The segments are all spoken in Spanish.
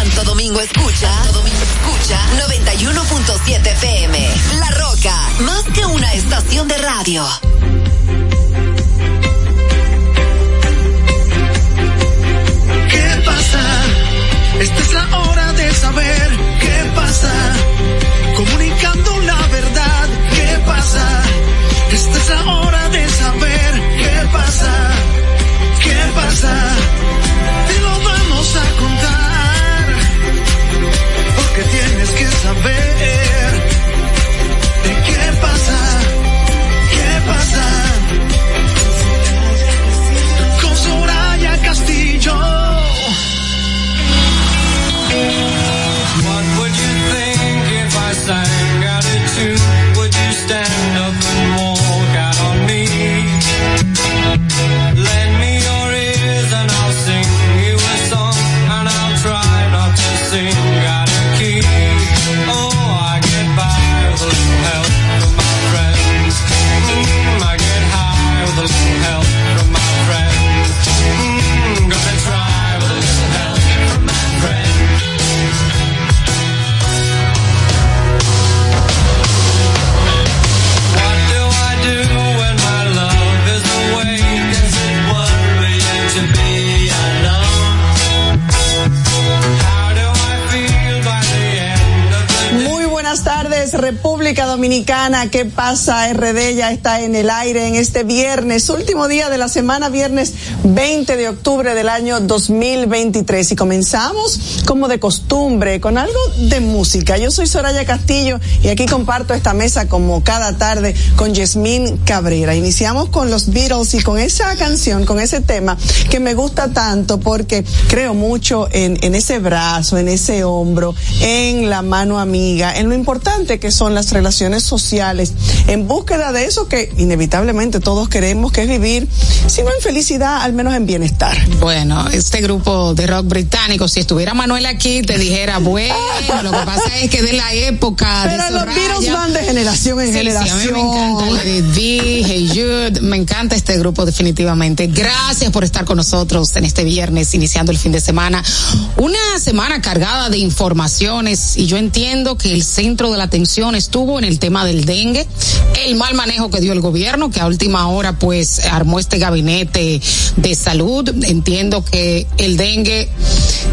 Santo Domingo escucha, Santo Domingo escucha 91.7 PM. La Roca, más que una estación de radio. ¿Qué pasa? Esta es la hora de saber qué pasa. Comunicando la verdad, ¿qué pasa? Esta es la hora República Dominicana. ¿Qué pasa? RD ya está en el aire en este viernes, último día de la semana, viernes 20 de octubre del año 2023. Y comenzamos, como de costumbre, con algo de música. Yo soy Soraya Castillo y aquí comparto esta mesa como cada tarde con Yasmín Cabrera. Iniciamos con los Beatles y con esa canción, con ese tema que me gusta tanto porque creo mucho en, en ese brazo, en ese hombro, en la mano amiga, en lo importante que son las relaciones sociales, en búsqueda de eso que inevitablemente todos queremos, que es vivir, si no en felicidad, al menos en bienestar. Bueno, este grupo de rock británico, si estuviera Manuel aquí, te dijera, bueno, lo que pasa es que de la época de Pero los Beatles van de generación en Sí, sí, generación. a mí me encanta Hey Jude, me encanta este grupo definitivamente. Gracias por estar con nosotros en este viernes, iniciando el fin de semana. Una semana cargada de informaciones y yo entiendo que el centro de la atención estuvo en el tema del dengue, el mal manejo que dio el gobierno, que a última hora pues armó este gabinete de salud. Entiendo que el dengue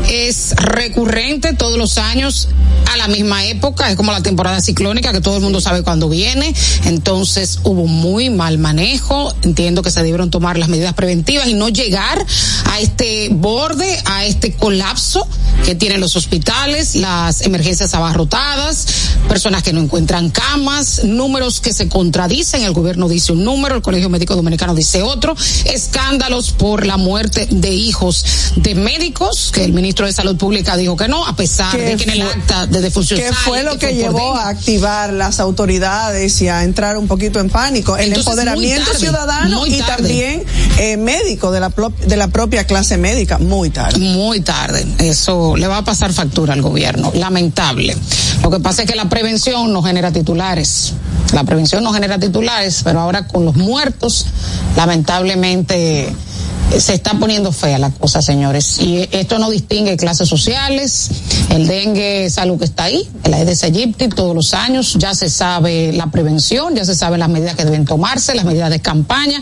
es recurrente todos los años a la misma época, es como la temporada ciclónica que todo el mundo sabe cuándo viene, entonces hubo muy mal manejo, entiendo que se debieron tomar las medidas preventivas y no llegar a este borde, a este colapso que tienen los hospitales, las emergencias abarrotadas, personas que no encuentran camas, números que se contradicen, el gobierno dice un número, el Colegio Médico Dominicano dice otro, escándalos por la muerte de hijos de médicos, que el ministro de Salud Pública dijo que no, a pesar ¿Qué de que en el acta de defunción que fue lo que llevó a activar las autoridades y a entrar un poquito en pánico. El Entonces, empoderamiento tarde, ciudadano y también eh, médico de la, de la propia clase médica, muy tarde. Muy tarde. Eso le va a pasar factura al gobierno. Lamentable. Lo que pasa es que la prevención no genera titulares. La prevención no genera titulares, pero ahora con los muertos, lamentablemente se está poniendo fea la cosa, señores. Y esto no distingue clases sociales. El dengue es algo que está ahí, el Aedes aegypti, todos los años. Ya se sabe la prevención, ya se saben las medidas que deben tomarse, las medidas de campaña.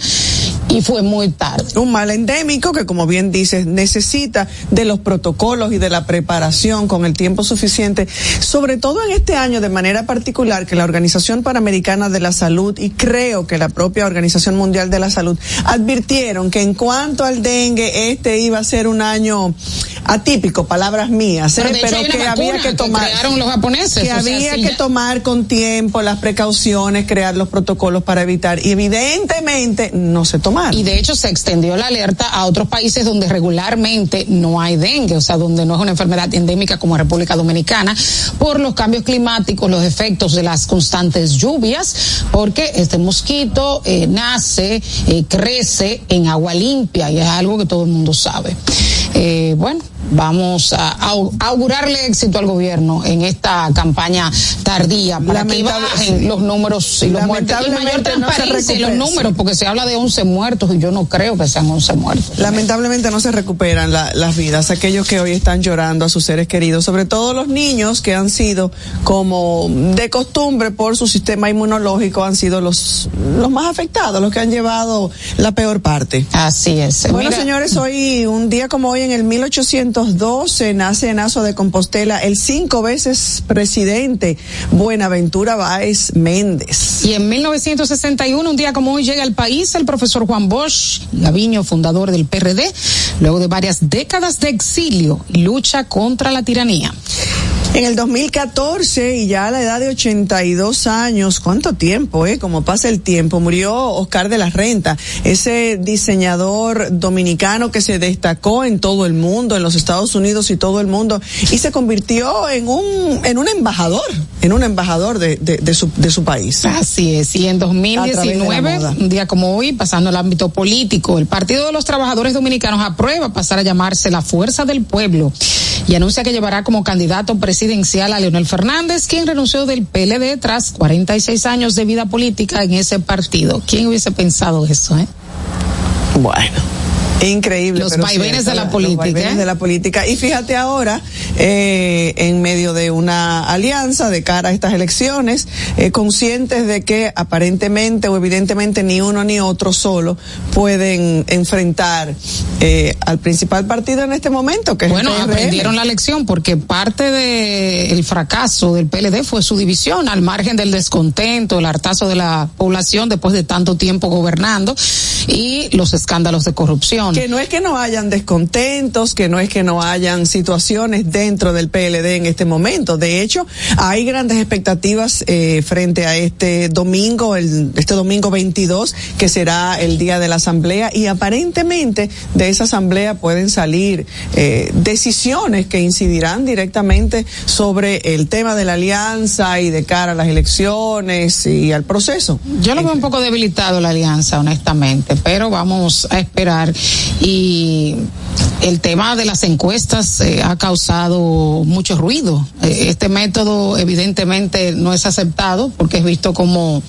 Y fue muy tarde. Un mal endémico que, como bien dices, necesita de los protocolos y de la preparación con el tiempo suficiente, sobre todo en este año de manera particular que la Organización Panamericana de la Salud y creo que la propia Organización Mundial de la Salud advirtieron que en cuanto al dengue, este iba a ser un año atípico, palabras mías, ¿eh? Pero que había que tomar. los japoneses, Que o sea, había que ya- tomar con tiempo las precauciones, crear los protocolos para evitar. Y evidentemente no se tomaron. Y de hecho se extendió la alerta a otros países donde regularmente no hay dengue, o sea, donde no es una enfermedad endémica como República Dominicana, por los cambios climáticos, los efectos de las constantes lluvias, porque este mosquito eh, nace, eh, crece en agua limpia y es algo que todo el mundo sabe. Eh, bueno, vamos a au- augurarle éxito al gobierno en esta campaña tardía para que bajen los números y los muertos. Y mayor no transparencia en los números, porque se habla de 11 muertos y yo no creo que sean 11 muertos. Lamentablemente no se recuperan la- las vidas, aquellos que hoy están llorando a sus seres queridos, sobre todo los niños que han sido como de costumbre por su sistema inmunológico, han sido los, los más afectados, los que han llevado la peor parte. Así es. Bueno, Mira, señores, hoy, un día como hoy, en el 1812, nace en Aso de Compostela el cinco veces presidente Buenaventura Báez Méndez. Y en 1961, un día como hoy, llega al país el profesor Juan Bosch Gaviño, fundador del PRD, luego de varias décadas de exilio y lucha contra la tiranía. En el 2014, y ya a la edad de 82 años, ¿cuánto tiempo, eh? Como pasa el tiempo, murió Oscar de la Renta, ese diseñador dominicano que se destacó en todo el mundo, en los Estados Unidos y todo el mundo, y se convirtió en un, en un embajador, en un embajador de, de, de su, de su país. Así es, y en A través de la 2019, moda. un día como hoy, pasando al ámbito político, el Partido de los Trabajadores Dominicanos aprueba pasar a llamarse la Fuerza del Pueblo y anuncia que llevará como candidato presidencial a Leonel Fernández, quien renunció del PLD tras 46 años de vida política en ese partido. ¿Quién hubiese pensado eso, eh? Bueno. Increíble. Los vaivenes de la los política, vaivenes ¿eh? de la política. Y fíjate ahora, eh, en medio de una alianza de cara a estas elecciones, eh, conscientes de que aparentemente o evidentemente ni uno ni otro solo pueden enfrentar eh, al principal partido en este momento, que Bueno, es el PRM. aprendieron la lección porque parte del fracaso del PLD fue su división, al margen del descontento, el hartazo de la población después de tanto tiempo gobernando y los escándalos de corrupción. Que no es que no hayan descontentos, que no es que no hayan situaciones dentro del PLD en este momento. De hecho, hay grandes expectativas eh, frente a este domingo, el, este domingo 22, que será el día de la asamblea, y aparentemente de esa asamblea pueden salir eh, decisiones que incidirán directamente sobre el tema de la alianza y de cara a las elecciones y al proceso. Yo lo veo un poco debilitado la alianza, honestamente, pero vamos a esperar. Y el tema de las encuestas eh, ha causado mucho ruido. Eh, este método evidentemente no es aceptado porque es visto como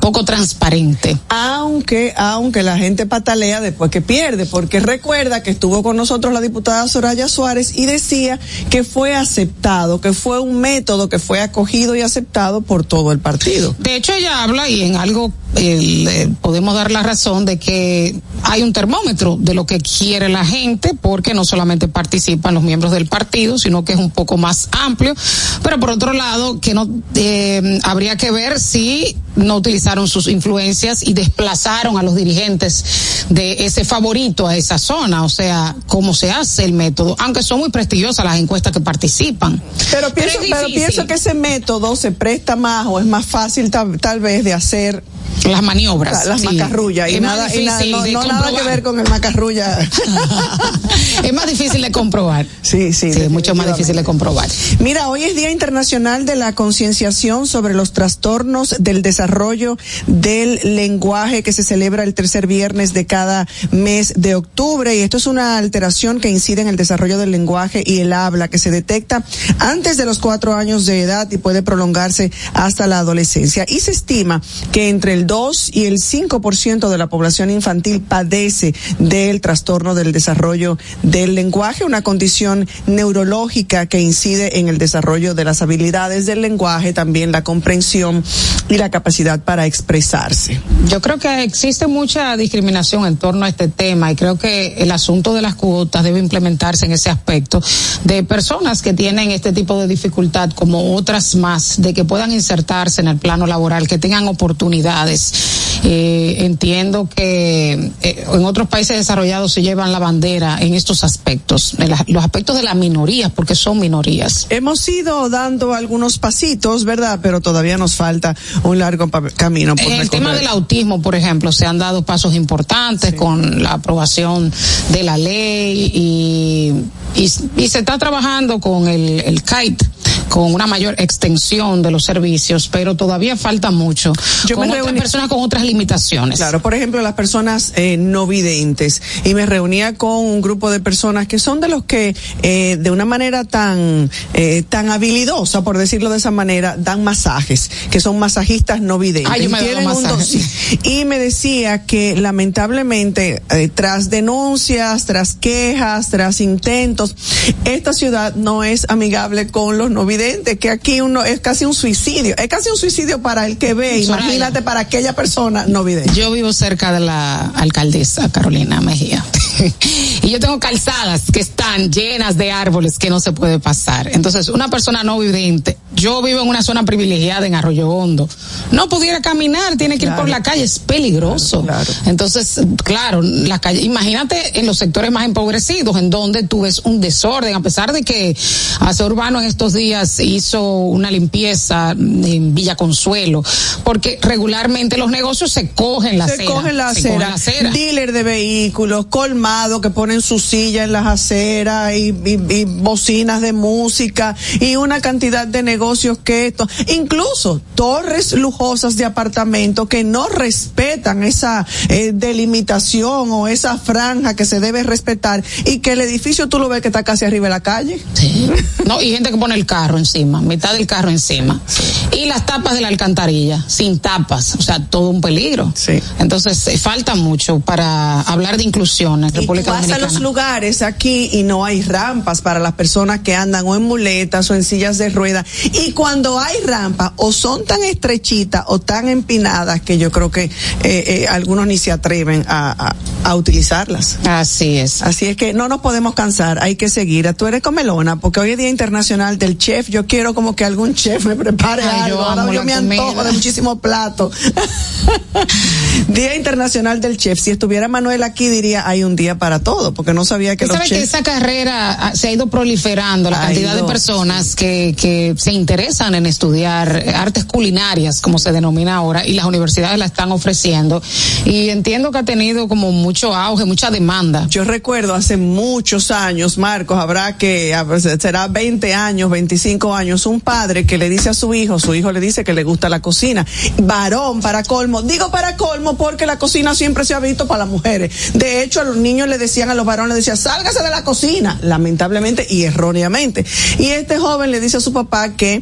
poco transparente. aunque aunque la gente patalea después que pierde, porque recuerda que estuvo con nosotros la diputada Soraya Suárez y decía que fue aceptado, que fue un método que fue acogido y aceptado por todo el partido. De hecho, ella habla y en algo eh, le podemos dar la razón de que hay un termómetro de lo que quiere la gente, porque no solamente participan los miembros del partido, sino que es un poco más amplio. Pero por otro lado, que no eh, habría que ver si no utilizaron sus influencias y desplazaron a los dirigentes de ese favorito a esa zona, o sea, cómo se hace el método, aunque son muy prestigiosas las encuestas que participan. Pero pienso, pero difícil. pienso que ese método se presta más o es más fácil tal, tal vez de hacer las maniobras, la- las sí. macarrullas y Es nada, y nada- difícil no, no nada que ver con el macarrulla. es más difícil de comprobar. Sí, sí. Sí, mucho más difícil de comprobar. Mira, hoy es Día Internacional de la Concienciación sobre los trastornos del desarrollo del lenguaje que se celebra el tercer viernes de cada mes de octubre y esto es una alteración que incide en el desarrollo del lenguaje y el habla que se detecta antes de los cuatro años de edad y puede prolongarse hasta la adolescencia. Y se estima que entre el 2 y el 5% de la población infantil padece del trastorno del desarrollo del lenguaje, una condición neurológica que incide en el desarrollo de las habilidades del lenguaje, también la comprensión y la capacidad para expresarse. Yo creo que existe mucha discriminación en torno a este tema y creo que el asunto de las cuotas debe implementarse en ese aspecto de personas que tienen este tipo de dificultad como otras más, de que puedan insertarse en el plano laboral, que tengan oportunidades. Eh, entiendo que eh, en otros países desarrollados se llevan la bandera en estos aspectos, en la- los aspectos de las minorías, porque son minorías. Hemos ido dando algunos pasitos, ¿verdad? Pero todavía nos falta un largo camino por En el tema del autismo, por ejemplo, se han dado pasos importantes con la aprobación de la ley y, y, y se está trabajando con el, el CAIT, con una mayor extensión de los servicios, pero todavía falta mucho. Yo con me otras reuní- personas con otras limitaciones. Claro, por ejemplo, las personas eh, no videntes. Y me reunía con un grupo de personas que son de los que, eh, de una manera tan, eh, tan habilidosa, por decirlo de esa manera, dan masajes, que son masajistas no videntes. Ay, yo me Tienen un sí. Y me decía que lamentablemente, eh, tras denuncias, tras quejas, tras intentos, esta ciudad no es amigable con los no videntes, que aquí uno es casi un suicidio. Es casi un suicidio para el que ve, Soraya. imagínate para aquella persona no vidente. Yo vivo cerca de la alcaldesa Carolina Mejía. y yo tengo calzadas que están llenas de árboles que no se puede pasar. Entonces, una persona no vidente, yo vivo en una zona privilegiada en Arroyo Hondo, no pudiera caminar, tiene que ir por la calle, es peligroso. Claro, claro. Entonces, claro, la calle, imagínate en los sectores más empobrecidos, en donde tú ves un desorden, a pesar de que Hace Urbano en estos días hizo una limpieza en Villa Consuelo, porque regularmente los negocios se cogen la se acera. cogen la se cogen la acera. dealer de vehículos, colmado que ponen su silla en las aceras y, y- y bocinas de música y una cantidad de negocios que esto, incluso torres lujosas de apartamentos que no respetan esa eh, delimitación o esa franja que se debe respetar y que el edificio tú lo ves que está casi arriba de la calle. Sí. No, y gente que pone el carro encima, mitad del carro encima. Y las tapas de la alcantarilla, sin tapas, o sea, todo un peligro. Sí. Entonces, eh, falta mucho para hablar de inclusión en Y tú República a Dominicana. los lugares aquí y no hay rampas para las personas que andan o en muletas o en sillas de ruedas. Y cuando hay rampas, o son tan estrechitas o tan empinadas que yo creo que eh, eh, algunos ni se atreven a, a- a utilizarlas. Así es. Así es que no nos podemos cansar, hay que seguir. Tú eres comelona, porque hoy es Día Internacional del Chef. Yo quiero como que algún chef me prepare Ay, yo algo. Ahora amo yo me antojo de muchísimos platos. día Internacional del Chef. Si estuviera Manuel aquí, diría hay un día para todo, porque no sabía que los sabes que esa carrera ah, se ha ido proliferando, la Ha cantidad de personas que, que se interesan en estudiar artes culinarias, como se denomina ahora, y las universidades la están ofreciendo. Y entiendo que ha tenido como mucho auge, mucha demanda. Yo recuerdo hace muchos años, Marcos, habrá que, será 20 años, 25 años, un padre que le dice a su hijo, su hijo le dice que le gusta la cocina, varón para colmo, digo para colmo porque la cocina siempre se ha visto para las mujeres. De hecho, a los niños le decían, a los varones decían, sálgase de la cocina, lamentablemente y erróneamente. Y este joven le dice a su papá que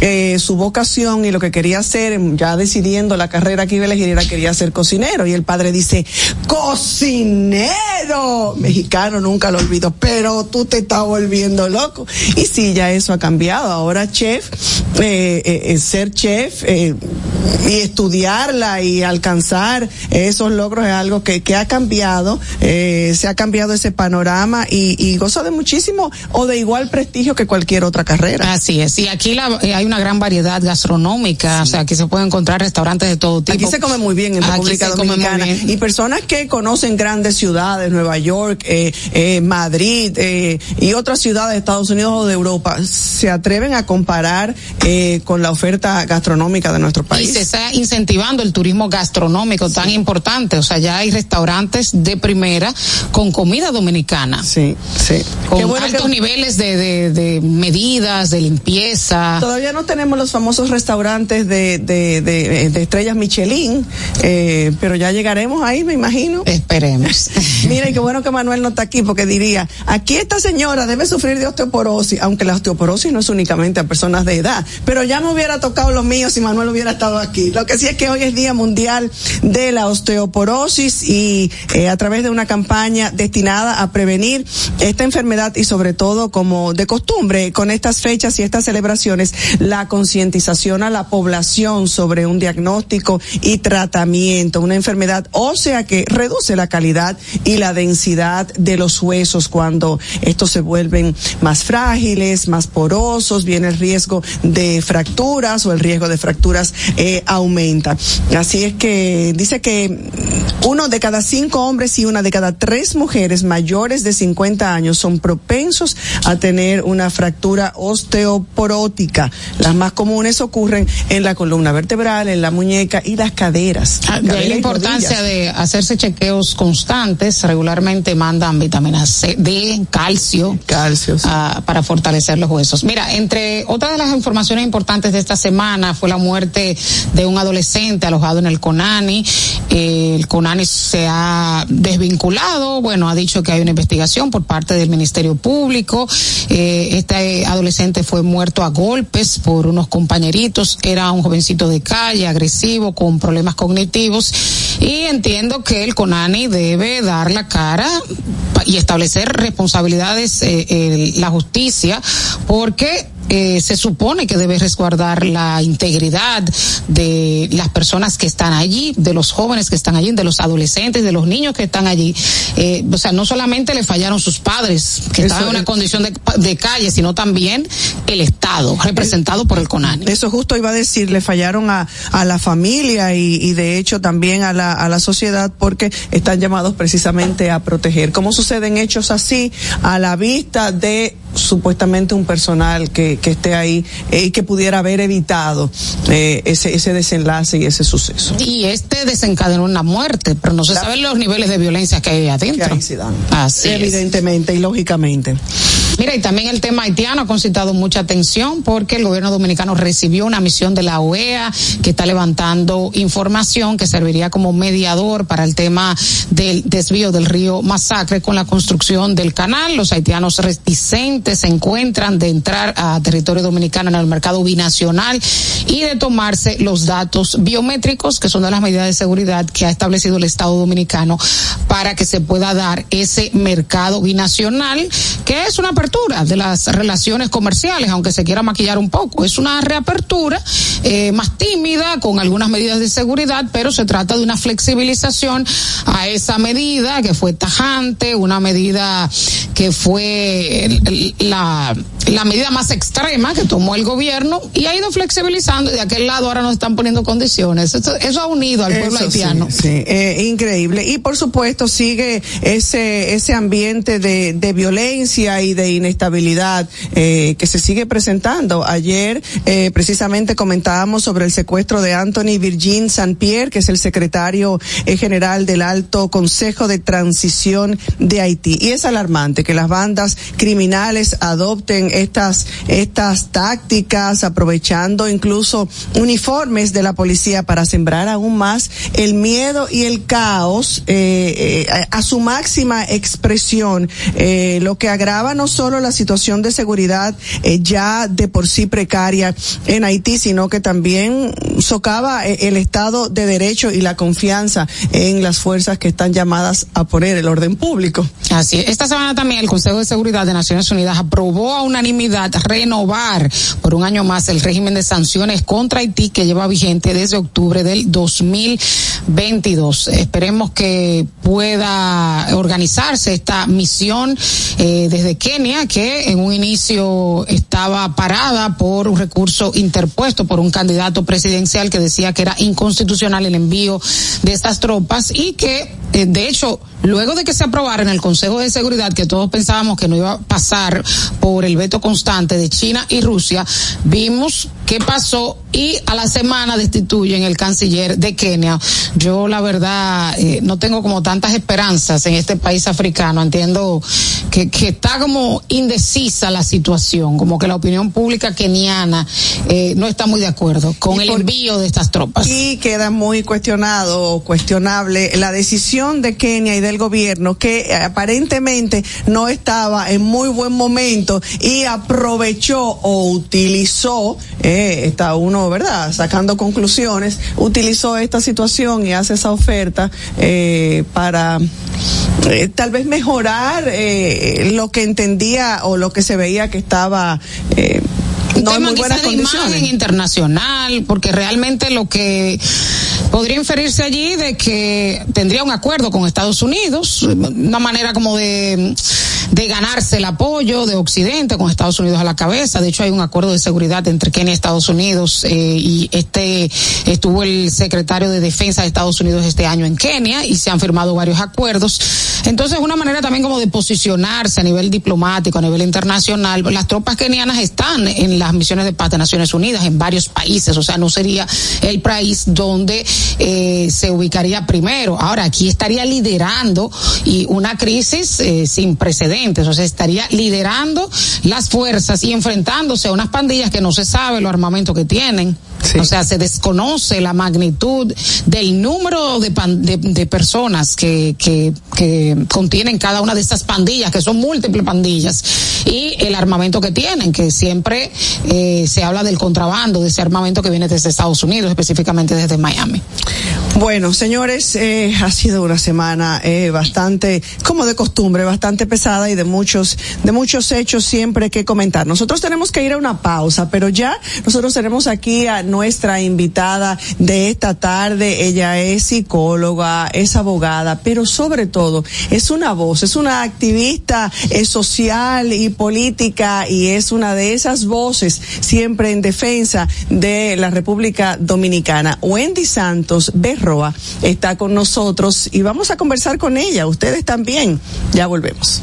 eh, su vocación y lo que quería hacer, ya decidiendo la carrera que iba a elegir, era quería ser cocinero. Y el padre dice, cocinero, mexicano, nunca lo olvido, pero tú te estás volviendo loco. Y sí, ya eso ha cambiado. Ahora chef, eh, eh, eh, ser chef y estudiarla y alcanzar esos logros es algo que, que ha cambiado, se ha cambiado ese panorama y, y goza de muchísimo o de igual prestigio que cualquier otra carrera. Así es. Y aquí la- hay una gran variedad gastronómica, o sea, aquí se pueden encontrar restaurantes de todo tipo. Aquí se come muy bien en Aquí República Dominicana. Y personas que conocen grandes ciudades, Nueva York, eh, eh, Madrid eh, y otras ciudades de Estados Unidos o de Europa, se atreven a comparar eh, con la oferta gastronómica de nuestro Y país. se está incentivando el turismo gastronómico tan importante. O sea, ya hay restaurantes de primera con comida dominicana. Sí, sí. Con bueno altos que niveles de, de, de medidas, de limpieza. todavía no tenemos los famosos restaurantes de, de, de, de estrellas Michelin, eh, pero ya llegaremos ahí, me imagino. Esperemos. Mira, y qué bueno que Manuel no está aquí, porque diría, aquí esta señora debe sufrir de osteoporosis, aunque la osteoporosis no es únicamente a personas de edad, pero ya me hubiera tocado lo mío si Manuel hubiera estado aquí. Lo que sí es que hoy es Día Mundial de la Osteoporosis y eh, a través de una campaña destinada a prevenir esta enfermedad y sobre todo como de costumbre con estas fechas y estas celebraciones, la concientización a la población sobre un diagnóstico y tratamiento, una enfermedad ósea que reduce la calidad y la densidad de los huesos cuando estos se vuelven más frágiles, más porosos, viene el riesgo de fracturas o el riesgo de fracturas eh, aumenta. Así es que dice que uno de cada cinco hombres y una de cada tres mujeres mayores de 50 años son propensos a tener una fractura osteoporótica. Las más comunes ocurren en la columna vertebral, en la muñeca y las caderas. Ah, De ahí la importancia de hacerse chequeos constantes. Regularmente mandan vitamina C, D, calcio. Calcio, sí. ah, para fortalecer los huesos. Mira, entre otras de las informaciones importantes de esta semana fue la muerte de un adolescente alojado en el CONANI. El CONANI se ha desvinculado, bueno, ha dicho que hay una investigación por parte del Ministerio Público. Eh, este adolescente fue muerto a golpes por unos compañeritos. Era un jovencito de calle, agresivo, con problemas cognitivos. Y entiendo que el CONANI debe dar la cara y establecer responsabilidades eh, eh, la justicia porque eh, se supone que debe resguardar la integridad de las personas que están allí, de los jóvenes que están allí, de los adolescentes, de los niños que están allí. Eh, o sea, no solamente le fallaron sus padres, que Eso estaban en una condición de, de calle, sino también el Estado, representado por el CONANI. Eso justo iba a decir, le fallaron a, a la familia y, y de hecho también a la, a la sociedad porque están llamados precisamente a proteger. ¿Cómo suceden hechos así a la vista de supuestamente un personal que, que esté ahí eh, y que pudiera haber evitado eh, ese, ese desenlace y ese suceso? Y este desencadenó una muerte, pero no se Claro. saben los niveles de violencia que hay Que adentro. ahí se dan. Así es. Evidentemente y lógicamente. Mira, y también el tema haitiano ha concitado mucha atención porque el gobierno dominicano recibió una misión de la OEA que está levantando información que serviría como mediador para el tema del desvío del río Masacre con la construcción del canal. Los haitianos reticentes se encuentran de entrar a territorio dominicano en el mercado binacional y de tomarse los datos biométricos, que son de las medidas de seguridad que ha establecido el Estado dominicano para que se pueda dar ese mercado binacional, que es una apertura de las relaciones comerciales, aunque se quiera maquillar un poco. Es una reapertura eh, más tímida, con algunas medidas de seguridad, pero se trata de una flexibilización a esa medida que fue tajante, una medida que fue la, la medida más extrema que tomó el gobierno y ha ido flexibilizando y de aquel lado ahora nos están poniendo condiciones. Eso, eso ha unido al pueblo Eso haitiano. Sí, sí, eh, increíble. Y por supuesto sigue ese ese ambiente de, de violencia y de inestabilidad eh, que se sigue presentando. Ayer eh, precisamente comentábamos sobre el secuestro de Anthony Virgin Saint-Pierre, que es el secretario eh, general del Alto Consejo de Transición de Haití. Y es alarmante que las bandas criminales adopten estas estas tácticas aprovechando incluso uniformes de la policía para sembrar aún más el miedo y el caos eh, eh, a, su máxima expresión, eh, lo que agrava no solo la situación de seguridad eh, ya de por sí precaria en Haití, sino que también socava el Estado de Derecho y la confianza en las fuerzas que están llamadas a poner el orden público. Así es. Esta semana también el Consejo de Seguridad de Naciones Unidas aprobó a unanimidad renovar por un año más el régimen de sanciones contra Haití que lleva vigente desde octubre del 2022. Esperemos que pueda organizarse esta misión eh, desde Kenia que en un inicio estaba parada por un recurso interpuesto por un candidato presidencial que decía que era inconstitucional el envío de estas tropas y que eh, de hecho luego de que se aprobara en el Consejo de Seguridad, que todos pensábamos que no iba a pasar por el veto constante de China y Rusia, vimos qué pasó y a la semana destituyen el canciller de Kenia. Yo la verdad eh, no tengo como tantas esperanzas en este país africano. Entiendo que, que está como indecisa la situación, como que la opinión pública keniana eh, no está muy de acuerdo con el envío de estas tropas. Y queda muy cuestionado o cuestionable la decisión de Kenia y del gobierno que aparentemente no estaba en muy buen momento y aprovechó o utilizó, eh, está uno, ¿verdad? Sacando conclusiones, utilizó esta situación y hace esa oferta eh, para eh, tal vez mejorar lo que entendía o lo que se veía que estaba un no tema muy quizá buenas de imagen internacional, porque realmente lo que podría inferirse allí de que tendría un acuerdo con Estados Unidos, una manera como de, de ganarse el apoyo de Occidente con Estados Unidos a la cabeza. De hecho, hay un acuerdo de seguridad entre Kenia y Estados Unidos eh, y este estuvo el secretario de Defensa de Estados Unidos este año en Kenia y se han firmado varios acuerdos. Entonces, una manera también como de posicionarse a nivel diplomático, a nivel internacional. Las tropas kenianas están en las misiones de paz de Naciones Unidas en varios países, o sea, no sería el país donde eh, se ubicaría primero. Ahora, aquí estaría liderando y una crisis eh, sin precedentes, o sea, estaría liderando las fuerzas y enfrentándose a unas pandillas que no se sabe los armamentos que tienen. O sea, se desconoce la magnitud del número de, pan- de, de personas que, que, que contienen cada una de estas pandillas, que son múltiples pandillas, y el armamento que tienen, que siempre eh, se habla del contrabando de ese armamento que viene desde Estados Unidos, específicamente desde Miami. Bueno, señores, eh, ha sido una semana eh, bastante, como de costumbre, bastante pesada y de muchos, de muchos hechos siempre que comentar. Nosotros tenemos que ir a una pausa, pero ya nosotros tenemos aquí a nuestra invitada de esta tarde. Ella es psicóloga, es abogada, pero sobre todo es una voz, es una activista eh, social y política y es una de esas voces siempre en defensa de la República Dominicana. Wendy Santos Berroa está con nosotros y vamos a conversar con ella. Ustedes también. Ya volvemos.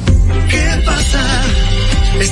¿Qué pasa? Es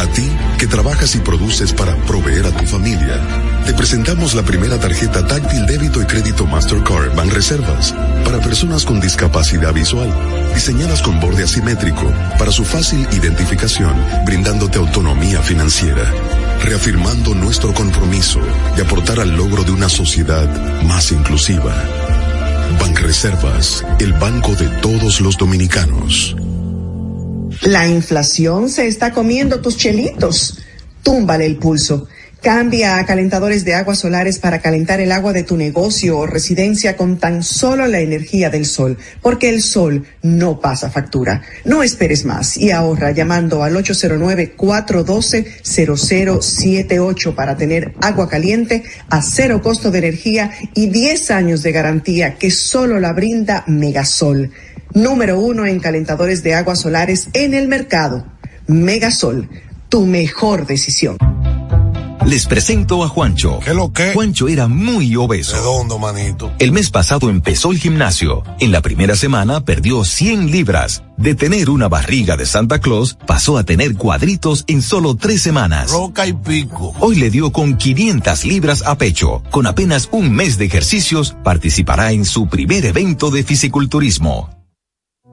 A ti que trabajas y produces para proveer a tu familia, te presentamos la primera tarjeta táctil débito y crédito Mastercard Banreservas para personas con discapacidad visual, diseñadas con borde asimétrico para su fácil identificación, brindándote autonomía financiera, reafirmando nuestro compromiso de aportar al logro de una sociedad más inclusiva. Banreservas, el banco de todos los dominicanos. La inflación se está comiendo tus chelitos. Túmbale el pulso. Cambia a calentadores de aguas solares para calentar el agua de tu negocio o residencia con tan solo la energía del sol, porque el sol no pasa factura. No esperes más y ahorra llamando al 809-412-0078 para tener agua caliente a cero costo de energía y 10 años de garantía que solo la brinda Megasol. Número uno en calentadores de aguas solares en el mercado. Megasol, tu mejor decisión. Les presento a Juancho. ¿Qué lo que? Juancho era muy obeso. Redondo, manito. El mes pasado empezó el gimnasio. En la primera semana perdió 100 libras. De tener una barriga de Santa Claus, pasó a tener cuadritos en solo tres semanas. Roca y pico. Hoy le dio con 500 libras a pecho. Con apenas un mes de ejercicios, participará en su primer evento de fisiculturismo.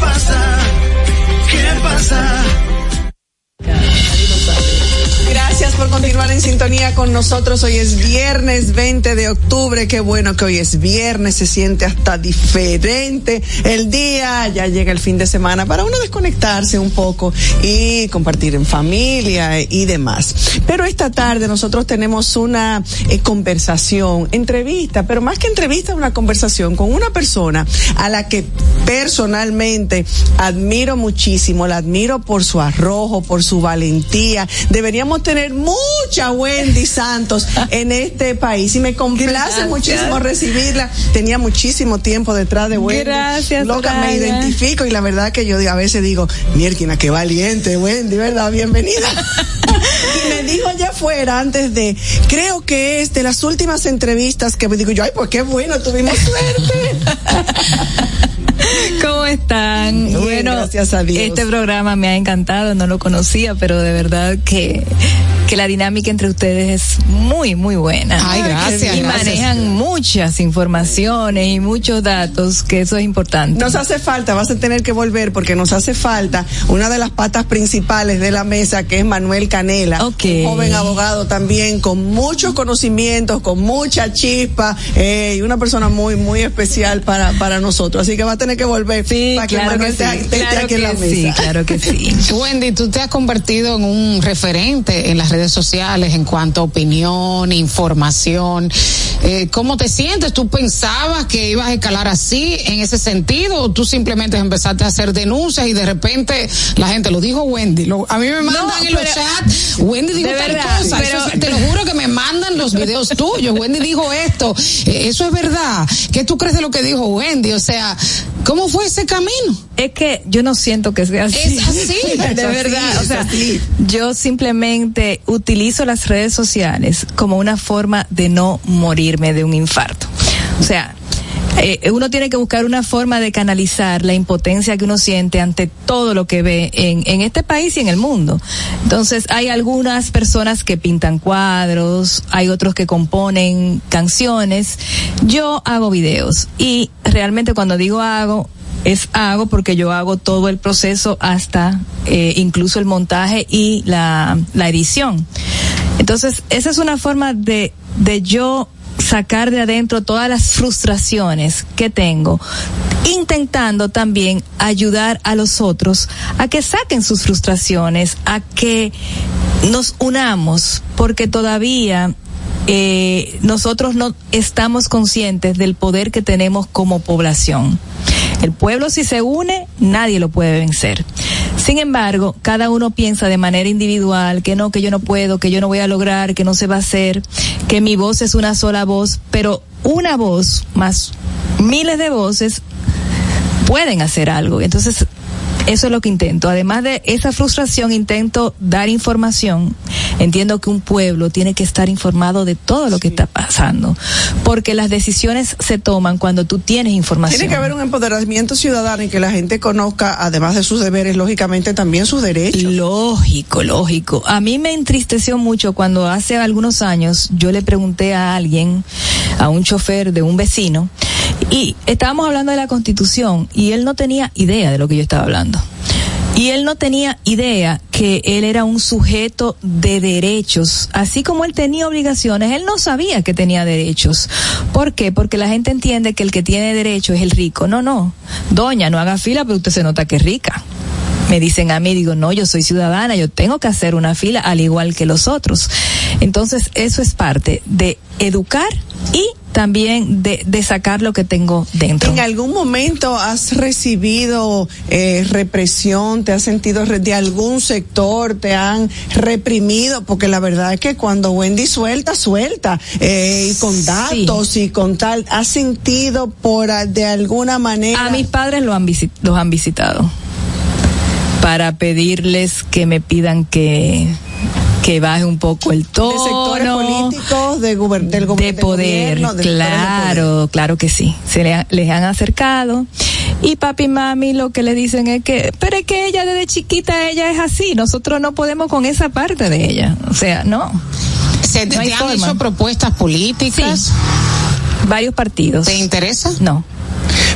pasa. ¿Qué pasa? Por continuar en sintonía con nosotros. Hoy es viernes 20 de octubre. Qué bueno que hoy es viernes. Se siente hasta diferente el día. Ya llega el fin de semana para uno desconectarse un poco y compartir en familia y demás. Pero esta tarde nosotros tenemos una eh, conversación, entrevista, pero más que entrevista, una conversación con una persona a la que personalmente admiro muchísimo. La admiro por su arrojo, por su valentía. Deberíamos tener mucha Wendy Santos en este país y me complace Gracias. muchísimo recibirla. Tenía muchísimo tiempo detrás de Wendy. Gracias, Loca, me identifico y la verdad que yo a veces digo, mierquina, qué valiente, Wendy, ¿verdad? Bienvenida. y me dijo allá afuera antes de, creo que es de las últimas entrevistas que me digo yo, ay, pues qué bueno, tuvimos suerte. ¿Cómo están? Bien, bueno, gracias a Dios. este programa me ha encantado, no lo conocía, pero de verdad que, que la dinámica entre ustedes es muy, muy buena. Ay, gracias, Y gracias. manejan muchas informaciones y muchos datos, que eso es importante. Nos hace falta, vas a tener que volver porque nos hace falta una de las patas principales de la mesa que es Manuel Canela, Ok. un joven abogado también con muchos conocimientos, con mucha chispa eh, y una persona muy muy especial para para nosotros. Así que va a tener que volver Sí, para que claro que sí, esté claro la que sí, claro que sí. Wendy, tú te has convertido en un referente en las redes sociales en cuanto a opinión, información. Eh, ¿Cómo te sientes? ¿Tú pensabas que ibas a escalar así en ese sentido o tú simplemente empezaste a hacer denuncias y de repente la gente lo dijo Wendy? Lo- a mí me mandan en los chats, Wendy dijo tal verdad, cosa. pero- Eso es- te lo juro que me mandan los videos tuyos. Wendy dijo esto. Eh, eso es verdad. ¿Qué tú crees de lo que dijo Wendy? O sea, ¿cómo fue ese camino? Es que yo no siento que sea así. Es así, de es verdad. así, o sea, yo simplemente utilizo las redes sociales como una forma de no morirme de un infarto. O sea, eh, uno tiene que buscar una forma de canalizar la impotencia que uno siente ante todo lo que ve en, en este país y en el mundo. Entonces, hay algunas personas que pintan cuadros, hay otros que componen canciones. Yo hago videos y realmente cuando digo hago, es hago porque yo hago todo el proceso hasta eh, incluso el montaje y la, la edición. Entonces, esa es una forma de, de yo sacar de adentro todas las frustraciones que tengo, intentando también ayudar a los otros a que saquen sus frustraciones, a que nos unamos, porque todavía eh, nosotros no estamos conscientes del poder que tenemos como población. El pueblo si se une, nadie lo puede vencer. Sin embargo, cada uno piensa de manera individual que no, que yo no puedo, que yo no voy a lograr, que no se va a hacer, que mi voz es una sola voz, pero una voz más miles de voces pueden hacer algo. Entonces, eso es lo que intento. Además de esa frustración, intento dar información. Entiendo que un pueblo tiene que estar informado de todo lo que está pasando, porque las decisiones se toman cuando tú tienes información. Tiene que haber un empoderamiento ciudadano y que la gente conozca, además de sus deberes, lógicamente también sus derechos. Lógico, lógico. A mí me entristeció mucho cuando hace algunos años yo le pregunté a alguien, a un chofer de un vecino, y estábamos hablando de la constitución y él no tenía idea de lo que yo estaba hablando. Y él no tenía idea que él era un sujeto de derechos, así como él tenía obligaciones, él no sabía que tenía derechos. ¿Por qué? Porque la gente entiende que el que tiene derechos es el rico. No, no. Doña, no haga fila, pero usted se nota que es rica me dicen a mí, digo, no, yo soy ciudadana, yo tengo que hacer una fila al igual que los otros. Entonces, eso es parte de educar y también de, de sacar lo que tengo dentro. ¿En algún momento has recibido eh, represión? ¿Te has sentido de algún sector? ¿Te han reprimido? Porque la verdad es que cuando Wendy suelta, suelta. Eh, y con datos y con tal. ¿Has sentido por a- de alguna manera? A mis padres lo han los han visitado para pedirles que me pidan que que baje un poco el tono de sectores políticos, de guber- del poder, gobierno, de claro, poder. claro que sí. Se le, les han acercado y papi y mami lo que le dicen es que, pero es que ella desde chiquita ella es así, nosotros no podemos con esa parte de ella, o sea, no. ¿Se te, No hay te han forma. hecho propuestas políticas? Varios partidos. ¿Te interesa? No.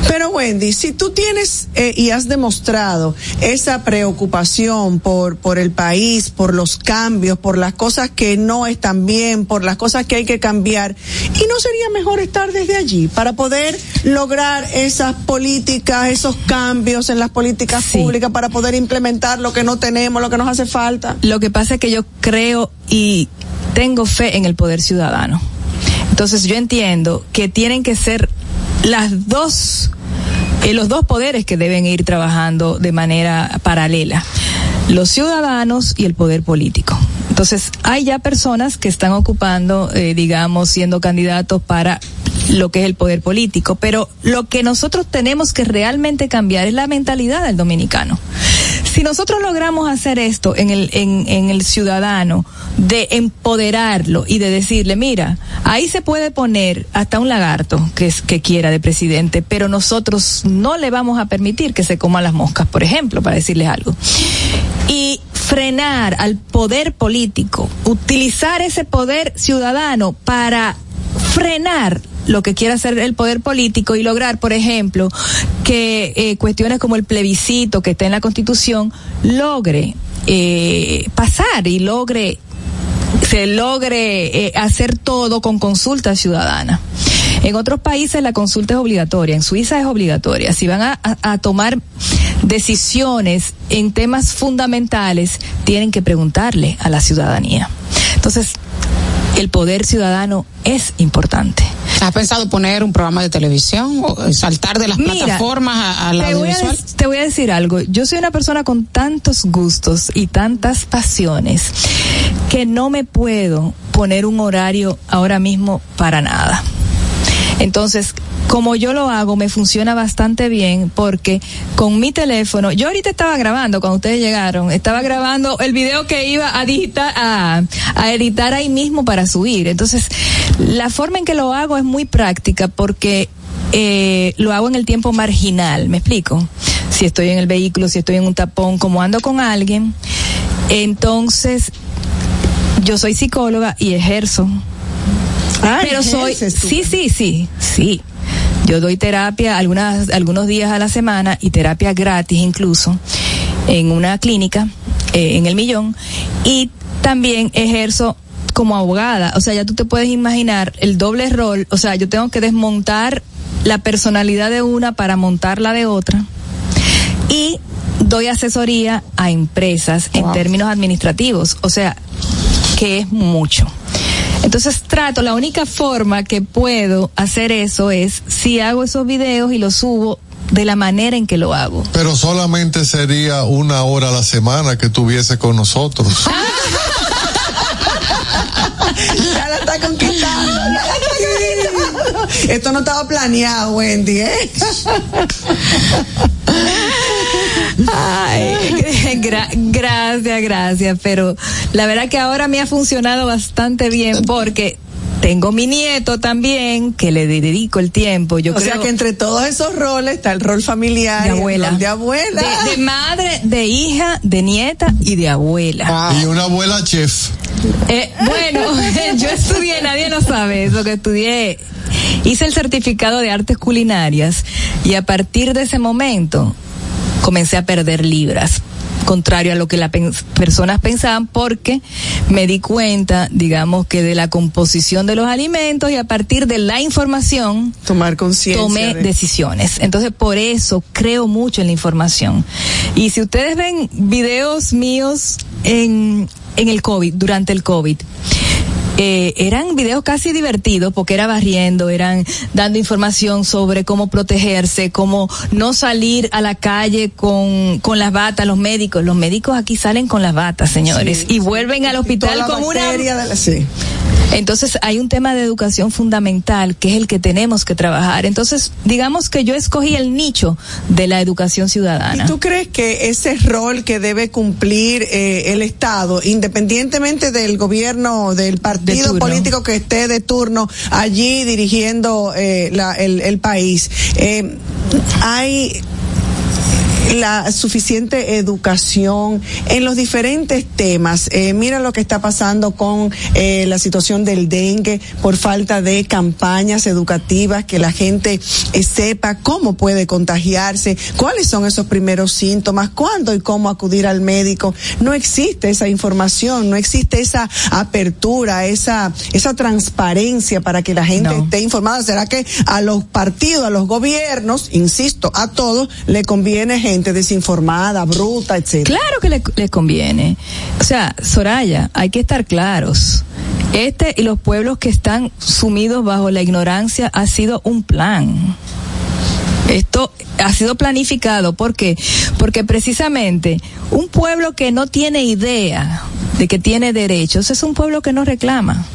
Pero Wendy, si tú tienes eh, y has demostrado esa preocupación por, por el país, por los cambios, por las cosas que no están bien, por las cosas que hay que cambiar, ¿y no sería mejor estar desde allí para poder lograr esas políticas, esos cambios en las políticas Sí. públicas, para poder implementar lo que no tenemos, lo que nos hace falta? Lo que pasa es que yo creo y tengo fe en el poder ciudadano. Entonces yo entiendo que tienen que ser las dos, eh, los dos poderes que deben ir trabajando de manera paralela. Los ciudadanos y el poder político. Entonces, hay ya personas que están ocupando, eh, digamos, siendo candidatos para lo que es el poder político, pero lo que nosotros tenemos que realmente cambiar es la mentalidad del dominicano. Si nosotros logramos hacer esto en el, en, en el ciudadano, de empoderarlo y de decirle, mira, ahí se puede poner hasta un lagarto que, es, que quiera de presidente, pero nosotros no le vamos a permitir que se coma las moscas, por ejemplo, para decirles algo. Y frenar al poder político, utilizar ese poder ciudadano para frenar lo que quiera hacer el poder político y lograr, por ejemplo, que eh, cuestiones como el plebiscito que está en la Constitución logre eh, pasar y logre se logre eh, hacer todo con consulta ciudadana. En otros países la consulta es obligatoria, en Suiza es obligatoria. Si van a- a tomar decisiones en temas fundamentales, tienen que preguntarle a la ciudadanía. Entonces, el poder ciudadano es importante. ¿Has pensado poner un programa de televisión o saltar de las Mira, plataformas a, a la te voy a, te voy a decir algo. Yo soy una persona con tantos gustos y tantas pasiones que no me puedo poner un horario ahora mismo para nada. Entonces, como yo lo hago, me funciona bastante bien porque con mi teléfono, yo ahorita estaba grabando cuando ustedes llegaron, estaba grabando el video que iba a digitar, a, a editar ahí mismo para subir. Entonces, la forma en que lo hago es muy práctica porque eh, lo hago en el tiempo marginal, ¿me explico? Si estoy en el vehículo, si estoy en un tapón, como ando con alguien, entonces yo soy psicóloga y ejerzo. Pero soy, sí, sí, sí, sí. Yo doy terapia algunas, algunos días a la semana y terapia gratis incluso en una clínica eh, en el millón y también ejerzo como abogada. O sea, ya tú te puedes imaginar el doble rol. O sea, yo tengo que desmontar la personalidad de una para montarla de otra y doy asesoría a empresas en términos administrativos, o sea, que es mucho. Entonces trato, la única forma que puedo hacer eso es si hago esos videos y los subo de la manera en que lo hago. Pero solamente sería una hora a la semana que tuviese con nosotros. Ya la está conquistando. ya la está conquistando. Esto no estaba planeado, Wendy, ¿eh? Ay, gra- gracias, gracias, pero la verdad que ahora me ha funcionado bastante bien porque tengo mi nieto también que le dedico el tiempo. Yo o creo sea que entre todos esos roles está el rol familiar, de el abuela, rol de abuela. de, de madre, de hija, de nieta y de abuela. Y una abuela chef. Eh, bueno, yo estudié, nadie lo sabe, eso que estudié, hice el certificado de artes culinarias y a partir de ese momento comencé a perder libras contrario a lo que las personas pensaban porque me di cuenta, digamos que de la composición de los alimentos y a partir de la información tomar conciencia tomé de- decisiones. Entonces por eso creo mucho en la información. Y si ustedes ven videos míos en, en el COVID, durante el COVID, eh, eran videos casi divertidos porque era barriendo, eran dando información sobre cómo protegerse, cómo no salir a la calle con, con las batas, los médicos. Los médicos aquí salen con las batas, señores, y vuelven al hospital como una... la- sí. Entonces hay un tema de educación fundamental que es el que tenemos que trabajar. Entonces, digamos que yo escogí el nicho de la educación ciudadana. ¿Y tú crees que ese rol que debe cumplir eh, el Estado, independientemente del gobierno, del partido político que esté de turno allí dirigiendo eh, la- el, el país, eh, hay la suficiente educación en los diferentes temas. Eh, mira lo que está pasando con eh, la situación del dengue por falta de campañas educativas, que la gente eh, sepa cómo puede contagiarse, cuáles son esos primeros síntomas, cuándo y cómo acudir al médico. No existe esa información, no existe esa apertura, esa, esa transparencia para que la gente esté informada. ¿Será que a los partidos, a los gobiernos, insisto, a todos, le conviene gente desinformada, bruta, etcétera? Claro que le, le conviene. O sea, Soraya, hay que estar claros. Este y los pueblos que están sumidos bajo la ignorancia ha sido un plan. Esto ha sido planificado. ¿Por qué? Porque precisamente un pueblo que no tiene idea de que tiene derechos es un pueblo que no reclama.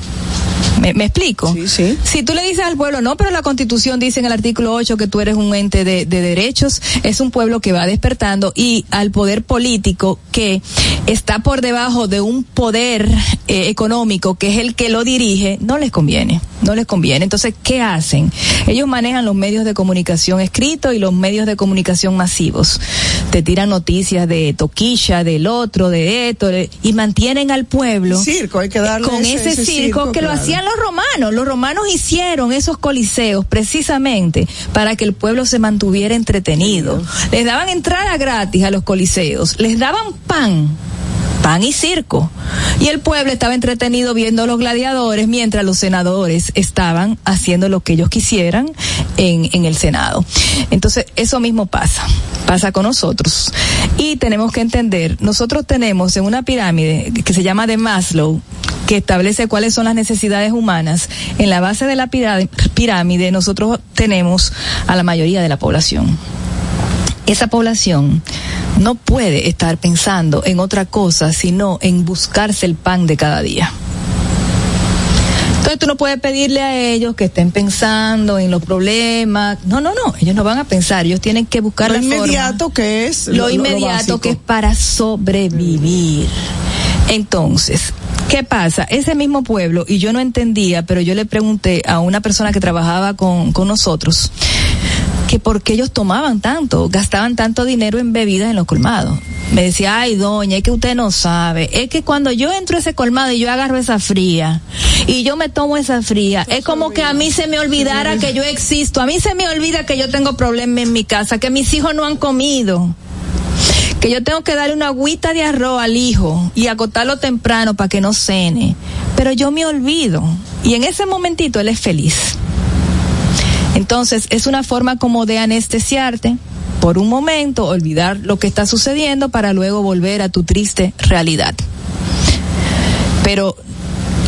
¿Me, me explico? Sí, sí. Si tú le dices al pueblo, no, pero la constitución dice en el artículo 8 que tú eres un ente de, de derechos, es un pueblo que va despertando y al poder político que está por debajo de un poder eh, económico que es el que lo dirige, no les conviene, no les conviene. Entonces, ¿qué hacen? Ellos manejan los medios de comunicación escritos y los medios de comunicación masivos. Te tiran noticias de Toquilla, del otro, de esto, de- y mantienen al pueblo Circo, hay que darle con ese- circo, circo, que lo hacían los romanos. Los romanos hicieron esos coliseos precisamente para que el pueblo se mantuviera entretenido. Les daban entrada gratis a los coliseos, les daban pan y circo. Y el pueblo estaba entretenido viendo a los gladiadores mientras los senadores estaban haciendo lo que ellos quisieran en, en el Senado. Entonces, eso mismo pasa, pasa con nosotros. Y tenemos que entender, nosotros tenemos en una pirámide que se llama de Maslow, que establece cuáles son las necesidades humanas, en la base de la pirá- pirámide nosotros tenemos a la mayoría de la población esa población no puede estar pensando en otra cosa sino en buscarse el pan de cada día. Entonces tú no puedes pedirle a ellos que estén pensando en los problemas. No, no, no. Ellos no van a pensar. Ellos tienen que buscar Lo la forma. inmediato que es Lo, lo- inmediato que es para sobrevivir. Entonces, ¿qué pasa? Ese mismo pueblo, y yo no entendía, pero yo le pregunté a una persona que trabajaba con, con nosotros, que por qué ellos tomaban tanto, gastaban tanto dinero en bebidas en los colmados. Me decía, ay doña, es que usted no sabe, es que cuando yo entro a ese colmado y yo agarro esa fría y yo me tomo esa fría, es como que a mí se me olvidara que yo existo, a mí se me olvida que yo tengo problemas en mi casa, que mis hijos no han comido que yo tengo que darle una agüita de arroz al hijo y acotarlo temprano para que no cene. Pero yo me olvido. Y en ese momentito él es feliz. Entonces es una forma como de anestesiarte por un momento, olvidar lo que está sucediendo para luego volver a tu triste realidad. Pero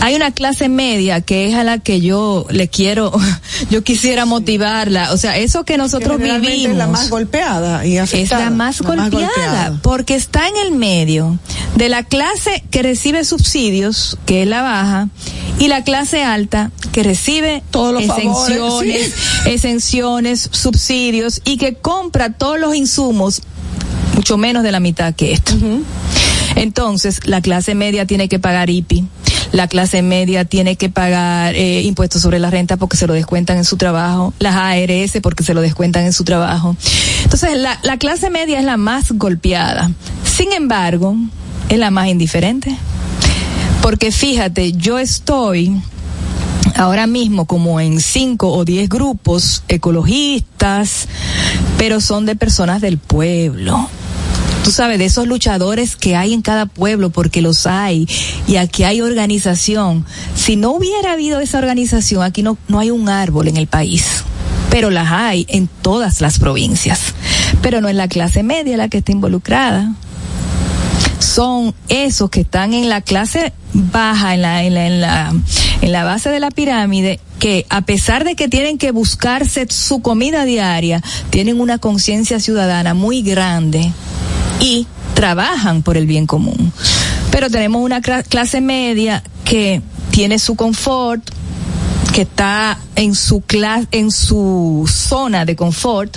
hay una clase media que es a la que yo le quiero, yo quisiera motivarla. O sea, eso que nosotros Que vivimos es la más golpeada y es afectada. la más la más golpeada, porque está en el medio de la clase que recibe subsidios, que es la baja, y la clase alta que recibe Todos los favores, exenciones, exenciones, subsidios y que compra todos los insumos mucho menos de la mitad que esto. Entonces, la clase media tiene que pagar IPI. La clase media tiene que pagar eh, impuestos sobre la renta porque se lo descuentan en su trabajo, las ARS porque se lo descuentan en su trabajo. Entonces, la, la clase media es la más golpeada. Sin embargo, es la más indiferente. Porque fíjate, yo estoy ahora mismo como en cinco o diez grupos ecologistas, pero son de personas del pueblo. Tú sabes, de esos luchadores que hay en cada pueblo, porque los hay, y aquí hay organización. Si no hubiera habido esa organización, aquí no, no hay un árbol en el país, pero las hay en todas las provincias. Pero no es la clase media la que está involucrada son esos que están en la clase baja, en la, en la, en la, en la base de la pirámide, que a pesar de que tienen que buscarse su comida diaria, tienen una conciencia ciudadana muy grande y trabajan por el bien común. Pero tenemos una cla- clase media que tiene su confort, que está en su en su zona de confort,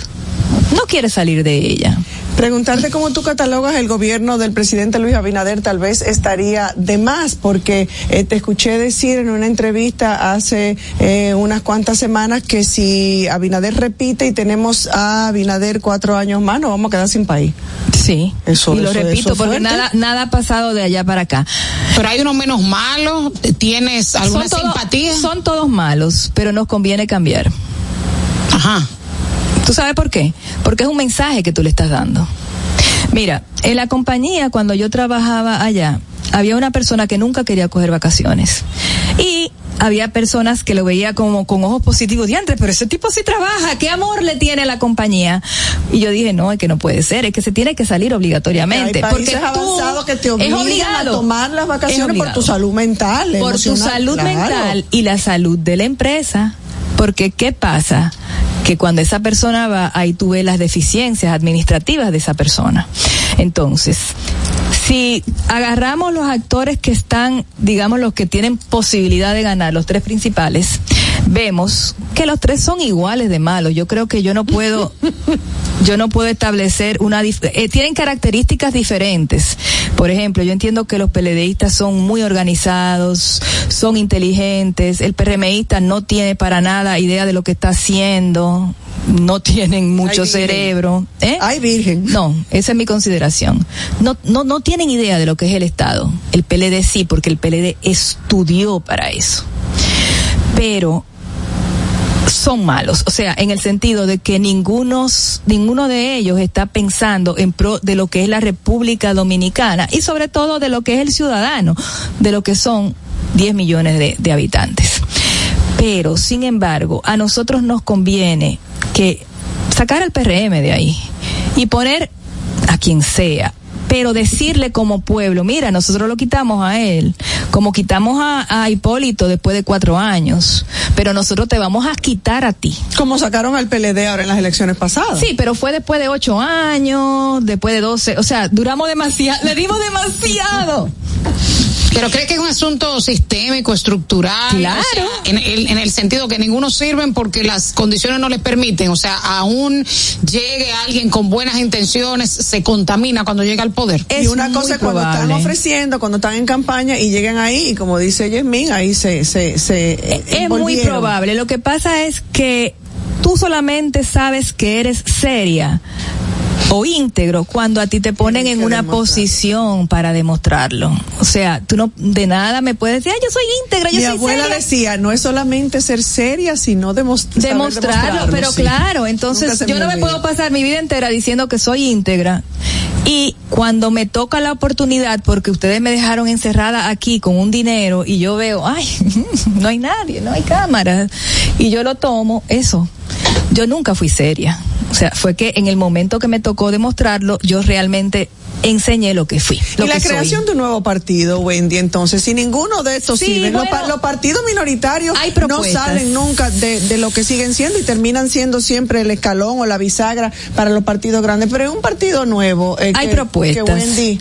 no quiere salir de ella. Preguntarte cómo tú catalogas el gobierno del presidente Luis Abinader tal vez estaría de más, porque eh, te escuché decir en una entrevista hace eh, unas cuantas semanas que si Abinader repite y tenemos a Abinader cuatro años más, nos vamos a quedar sin país. Sí. Eso, y lo eso- repito porque nada nada ha pasado de allá para acá. Pero hay unos menos malos, ¿tienes alguna Son todo- simpatía? son todos malos, pero nos conviene cambiar. Ajá. ¿Tú sabes por qué? Porque es un mensaje que tú le estás dando. Mira, en la compañía cuando yo trabajaba allá, había una persona que nunca quería coger vacaciones. Y había personas que lo veía como con ojos positivos, diantre, pero ese tipo sí trabaja, qué amor le tiene a la compañía. Y yo dije, no, es que no puede ser, es que se tiene que salir obligatoriamente. Hay porque avanzados que te es obligan a obligado. tomar las Es vacaciones por tu salud mental. por tu salud claro. mental y la salud de la empresa. Porque, ¿qué pasa? Que cuando esa persona va, ahí tú ves las deficiencias administrativas de esa persona. Entonces, si agarramos los actores que están, digamos, los que tienen posibilidad de ganar, los tres principales, vemos que los tres son iguales de malos. Yo creo que yo no puedo, yo no puedo establecer una, dif- eh, tienen características diferentes. Por ejemplo, yo entiendo que los PLDistas son muy organizados, son inteligentes, el PRMista no tiene para nada idea de lo que está haciendo, no tienen mucho Ay, cerebro. ¿eh? Ay, virgen. No, esa es mi consideración. No, no, no tienen idea de lo que es el Estado. El PLD sí, porque el PLD estudió para eso. Pero son malos, o sea, en el sentido de que ningunos, ninguno de ellos está pensando en pro de lo que es la República Dominicana y sobre todo de lo que es el ciudadano, de lo que son 10 millones de, de habitantes. Pero, sin embargo, a nosotros nos conviene que sacar al PRM de ahí y poner a quien sea, pero decirle como pueblo, mira, nosotros lo quitamos a él, como quitamos a, a Hipólito después de cuatro años, pero nosotros te vamos a quitar a ti. Como sacaron al PLD ahora en las elecciones pasadas. Sí, pero fue después de ocho años, después de doce, o sea, duramos demasiado, le dimos demasiado. Pero cree que es un asunto sistémico, estructural. Claro. o sea, en, el, en el sentido que ninguno sirven porque las condiciones no les permiten. O sea, aún llegue alguien con buenas intenciones, se contamina cuando llega al poder. y una cosa es cuando están ofreciendo, cuando están en campaña y llegan ahí y como dice Yasmín, ahí se se se Es muy probable. Lo que pasa es que tú solamente sabes que eres seria o íntegro cuando a ti te ponen en una posición para demostrarlo. O sea, tú no de nada me puedes decir, "Ay, yo soy íntegra, yo Mi soy abuela seria". decía, no es solamente ser seria, sino demos- saber demostrarlo, pero sí. claro, entonces yo no me puedo pasar mi vida entera diciendo que soy íntegra y cuando me toca la oportunidad porque ustedes me dejaron encerrada aquí con un dinero y yo veo, ay, no hay nadie, no hay cámaras y yo lo tomo, eso. Yo nunca fui seria. O sea, fue que en el momento que me tocó demostrarlo, yo realmente enseñé lo que fui. Lo y la soy. creación de un nuevo partido, Wendy, entonces, si ninguno de estos Sí, sirve, los, bueno, pa- los partidos minoritarios hay no salen nunca de, de lo que siguen siendo y terminan siendo siempre el escalón o la bisagra para los partidos grandes. Pero es un partido nuevo. eh, Hay que- propuestas. Que Wendy.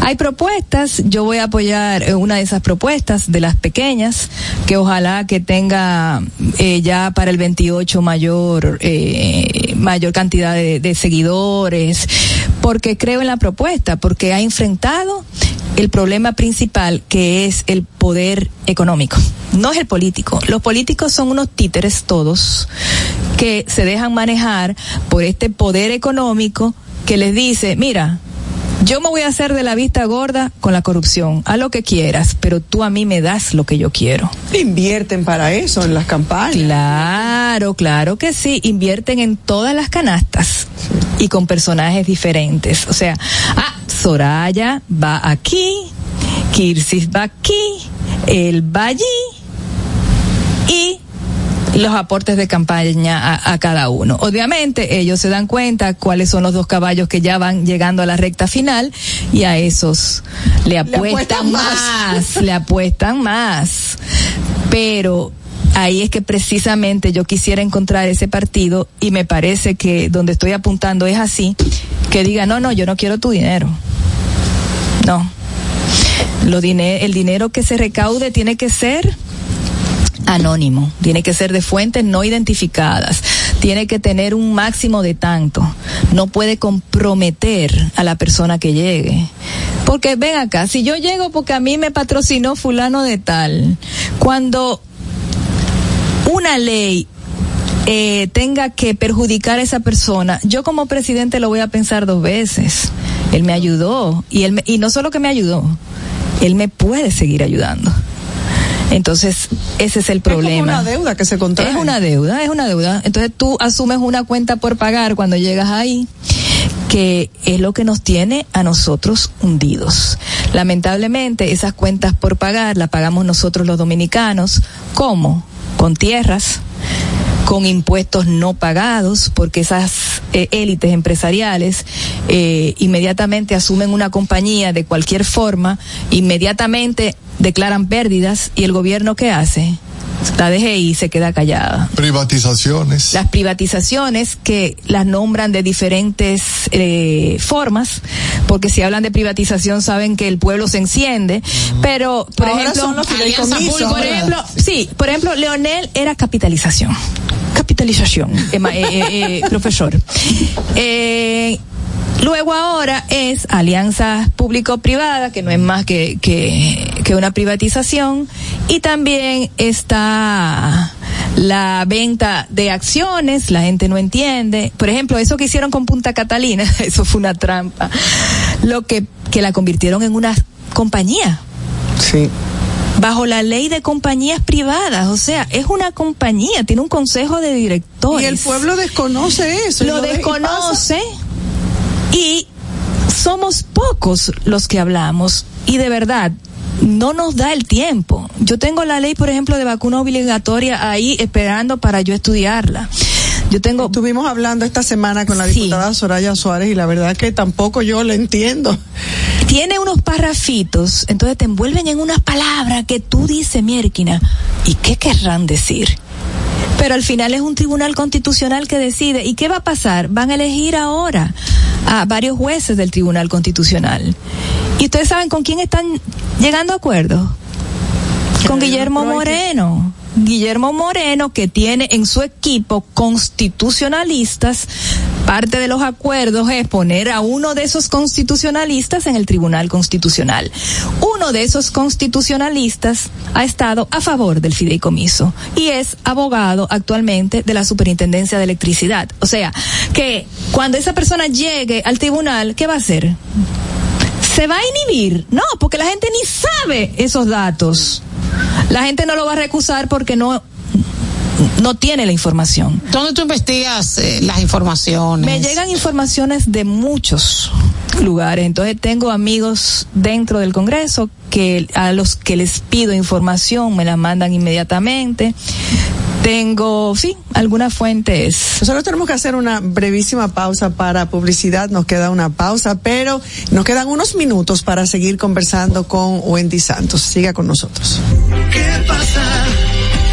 Hay propuestas, yo voy a apoyar eh, una de esas propuestas de las pequeñas, que ojalá que tenga eh, ya para el 28 mayor eh, mayor cantidad de, de seguidores, porque creo en la propuesta, porque ha enfrentado el problema principal que es el poder económico, no es el político. Los políticos son unos títeres todos que se dejan manejar por este poder económico que les dice, mira, yo me voy a hacer de la vista gorda con la corrupción, a lo que quieras, pero tú a mí me das lo que yo quiero. Invierten para eso en las campañas. Claro, claro que sí, invierten en todas las canastas y con personajes diferentes. O sea, ah, Soraya va aquí, Kirsis va aquí, él va allí los aportes de campaña a, a cada uno. Obviamente ellos se dan cuenta cuáles son los dos caballos que ya van llegando a la recta final y a esos le apuestan, apuestan más. más, le apuestan más. Pero ahí es que precisamente yo quisiera encontrar ese partido y me parece que donde estoy apuntando es así, que diga, no, no, yo no quiero tu dinero. No. Lo el dinero que se recaude tiene que ser anónimo, tiene que ser de fuentes no identificadas, tiene que tener un máximo de tanto. No puede comprometer a la persona que llegue. Porque ven acá, si yo llego porque a mí me patrocinó fulano de tal, cuando una ley eh, tenga que perjudicar a esa persona, yo como presidente lo voy a pensar dos veces. Él me ayudó y él me- y no solo que me ayudó, él me puede seguir ayudando. Entonces, ese es el problema. una deuda que se contrae. Es una deuda, es una deuda. Entonces tú asumes una cuenta por pagar cuando llegas ahí, que es lo que nos tiene a nosotros hundidos. Lamentablemente, esas cuentas por pagar las pagamos nosotros los dominicanos. ¿Cómo? Con tierras, con impuestos no pagados, porque esas eh, élites empresariales eh, inmediatamente asumen una compañía de cualquier forma, inmediatamente declaran pérdidas y el gobierno qué hace? La DGI se queda callada. Privatizaciones. Las privatizaciones que las nombran de diferentes eh, formas, porque si hablan de privatización saben que el pueblo se enciende, pero por Ahora ejemplo, son los por ejemplo, sí, por ejemplo, Leonel era capitalización. Capitalización, eh, eh, eh, eh, profesor. Luego ahora es alianza público-privada, que no es más que, que, que una privatización, y también está la venta de acciones, la gente no entiende. Por ejemplo, eso que hicieron con Punta Catalina, eso fue una trampa. Lo que, que la convirtieron en una compañía Sí. bajo la ley de compañías privadas, o sea, es una compañía, tiene un consejo de directores. Y el pueblo desconoce eso. lo desconoce y somos pocos los que hablamos y de verdad no nos da el tiempo. Yo tengo la ley, por ejemplo, de vacuna obligatoria ahí esperando para yo estudiarla. Yo tengo Estuvimos hablando esta semana con la Sí. diputada Soraya Suárez y la verdad que tampoco yo la entiendo. tiene unos parrafitos, entonces te envuelven en unas palabras que tú dices, Mierquina, ¿y qué querrán decir? Pero al final es un tribunal constitucional que decide. ¿Y qué va a pasar? Van a elegir ahora a varios jueces del tribunal constitucional. ¿Y ustedes saben con quién están llegando a acuerdo? Con Guillermo Moreno. Guillermo Moreno, que tiene en su equipo constitucionalistas, parte de los acuerdos es poner a uno de esos constitucionalistas en el Tribunal Constitucional. Uno de esos constitucionalistas ha estado a favor del fideicomiso y es abogado actualmente de la Superintendencia de Electricidad. O sea, que cuando esa persona llegue al tribunal, ¿qué va a hacer? Se va a inhibir. No, porque la gente ni sabe esos datos. La gente no lo va a recusar porque no, no tiene la información. ¿Dónde tú investigas eh, las informaciones? Me llegan informaciones de muchos lugares, entonces tengo amigos dentro del Congreso que a los que les pido información me la mandan inmediatamente. Tengo, sí, algunas fuentes. Nosotros tenemos que hacer una brevísima pausa para publicidad, nos queda una pausa, pero nos quedan unos minutos para seguir conversando con Wendy Santos. Siga con nosotros. ¿Qué pasa?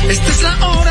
Esta es la hora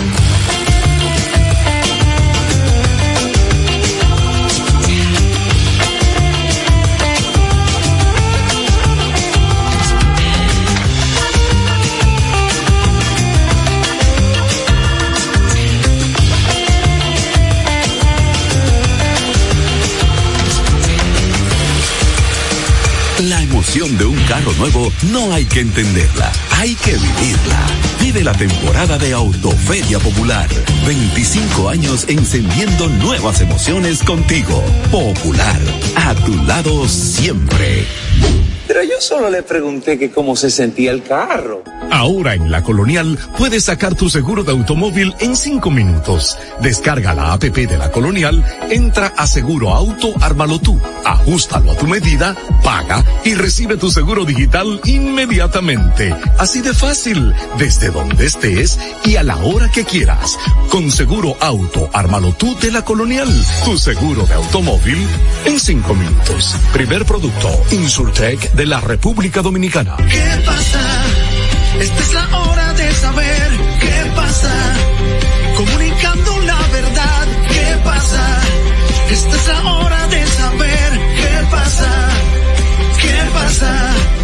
Emoción de un carro nuevo no hay que entenderla, hay que vivirla. Vive la temporada de Autoferia Popular. 25 años encendiendo nuevas emociones contigo. Popular, a tu lado siempre. Pero yo solo le pregunté que cómo se sentía el carro. Ahora en La Colonial puedes sacar tu seguro de automóvil en cinco minutos. Descarga la APP de La Colonial, entra a Seguro Auto, ármalo tú, ajustalo a tu medida, paga y recibe tu seguro digital inmediatamente. Así de fácil, desde donde estés y a la hora que quieras. Con Seguro Auto, ármalo tú de La Colonial, tu seguro de automóvil en cinco minutos. Primer producto, Insurtech de la República Dominicana. ¿Qué pasa? Esta es la hora de saber qué pasa. Comunicando la verdad, ¿qué pasa? Esta es la hora ¿Qué pasa?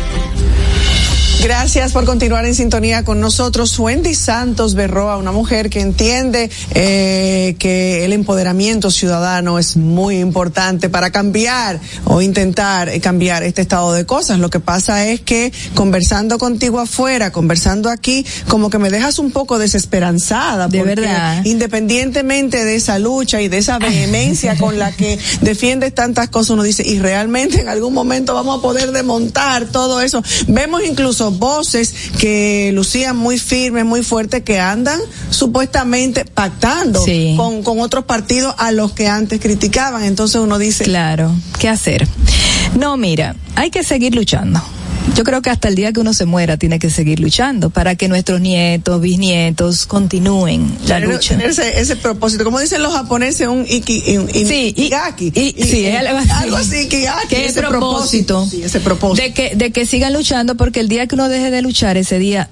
Gracias por continuar en sintonía con nosotros. Wendy Santos Berroa, una mujer que entiende eh, que el empoderamiento ciudadano es muy importante para cambiar o intentar eh, cambiar este estado de cosas. Lo que pasa es que conversando contigo afuera, conversando aquí, como que me dejas un poco desesperanzada. De porque verdad. Independientemente de esa lucha y de esa vehemencia con la que defiendes tantas cosas, uno dice, y realmente en algún momento vamos a poder desmontar todo eso. Vemos incluso voces que lucían muy firmes, muy fuertes, que andan supuestamente pactando Sí. con, con otros partidos a los que antes criticaban. Entonces uno dice, Claro, ¿qué hacer? No, mira, hay que seguir luchando. Yo creo que hasta el día que uno se muera tiene que seguir luchando para que nuestros nietos, bisnietos continúen la lucha. tener ese, ese propósito. Como dicen los japoneses, un iki, un, in- Sí, y- ikigaki. y- Y- sí, algo así. algo así, ikigaki, ¿Qué ese propósito? Sí, ese propósito. De que, de que sigan luchando porque el día que uno deje de luchar, ese día,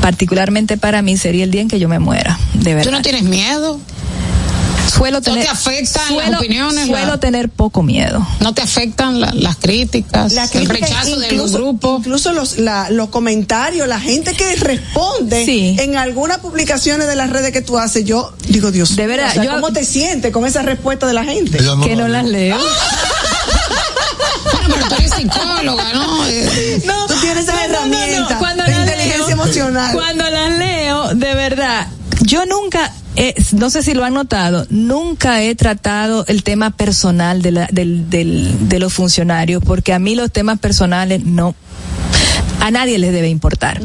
particularmente para mí, sería el día en que yo me muera, de verdad. ¿Tú no tienes miedo? Suelo ¿No tener, te afectan las suelo- opiniones, Suelo la- tener poco miedo. ¿No te afectan la- las críticas, La el crítica, rechazo del incluso- grupo? Incluso los, la- los comentarios, la gente que responde Sí. en algunas publicaciones de las redes que tú haces, yo digo, Dios De mío, verdad, o sea, yo- ¿cómo te sientes con esa respuesta de la gente? Ella que no las leo. Bueno, pero tú eres psicóloga, ¿no? Eh, Tú tienes esa No, no, no, de las inteligencia leo- emocional. Cuando las leo, de verdad, yo nunca, eh, no sé si lo han notado, nunca he tratado el tema personal de, la, del, del, de los funcionarios, porque a mí los temas personales no, a nadie les debe importar.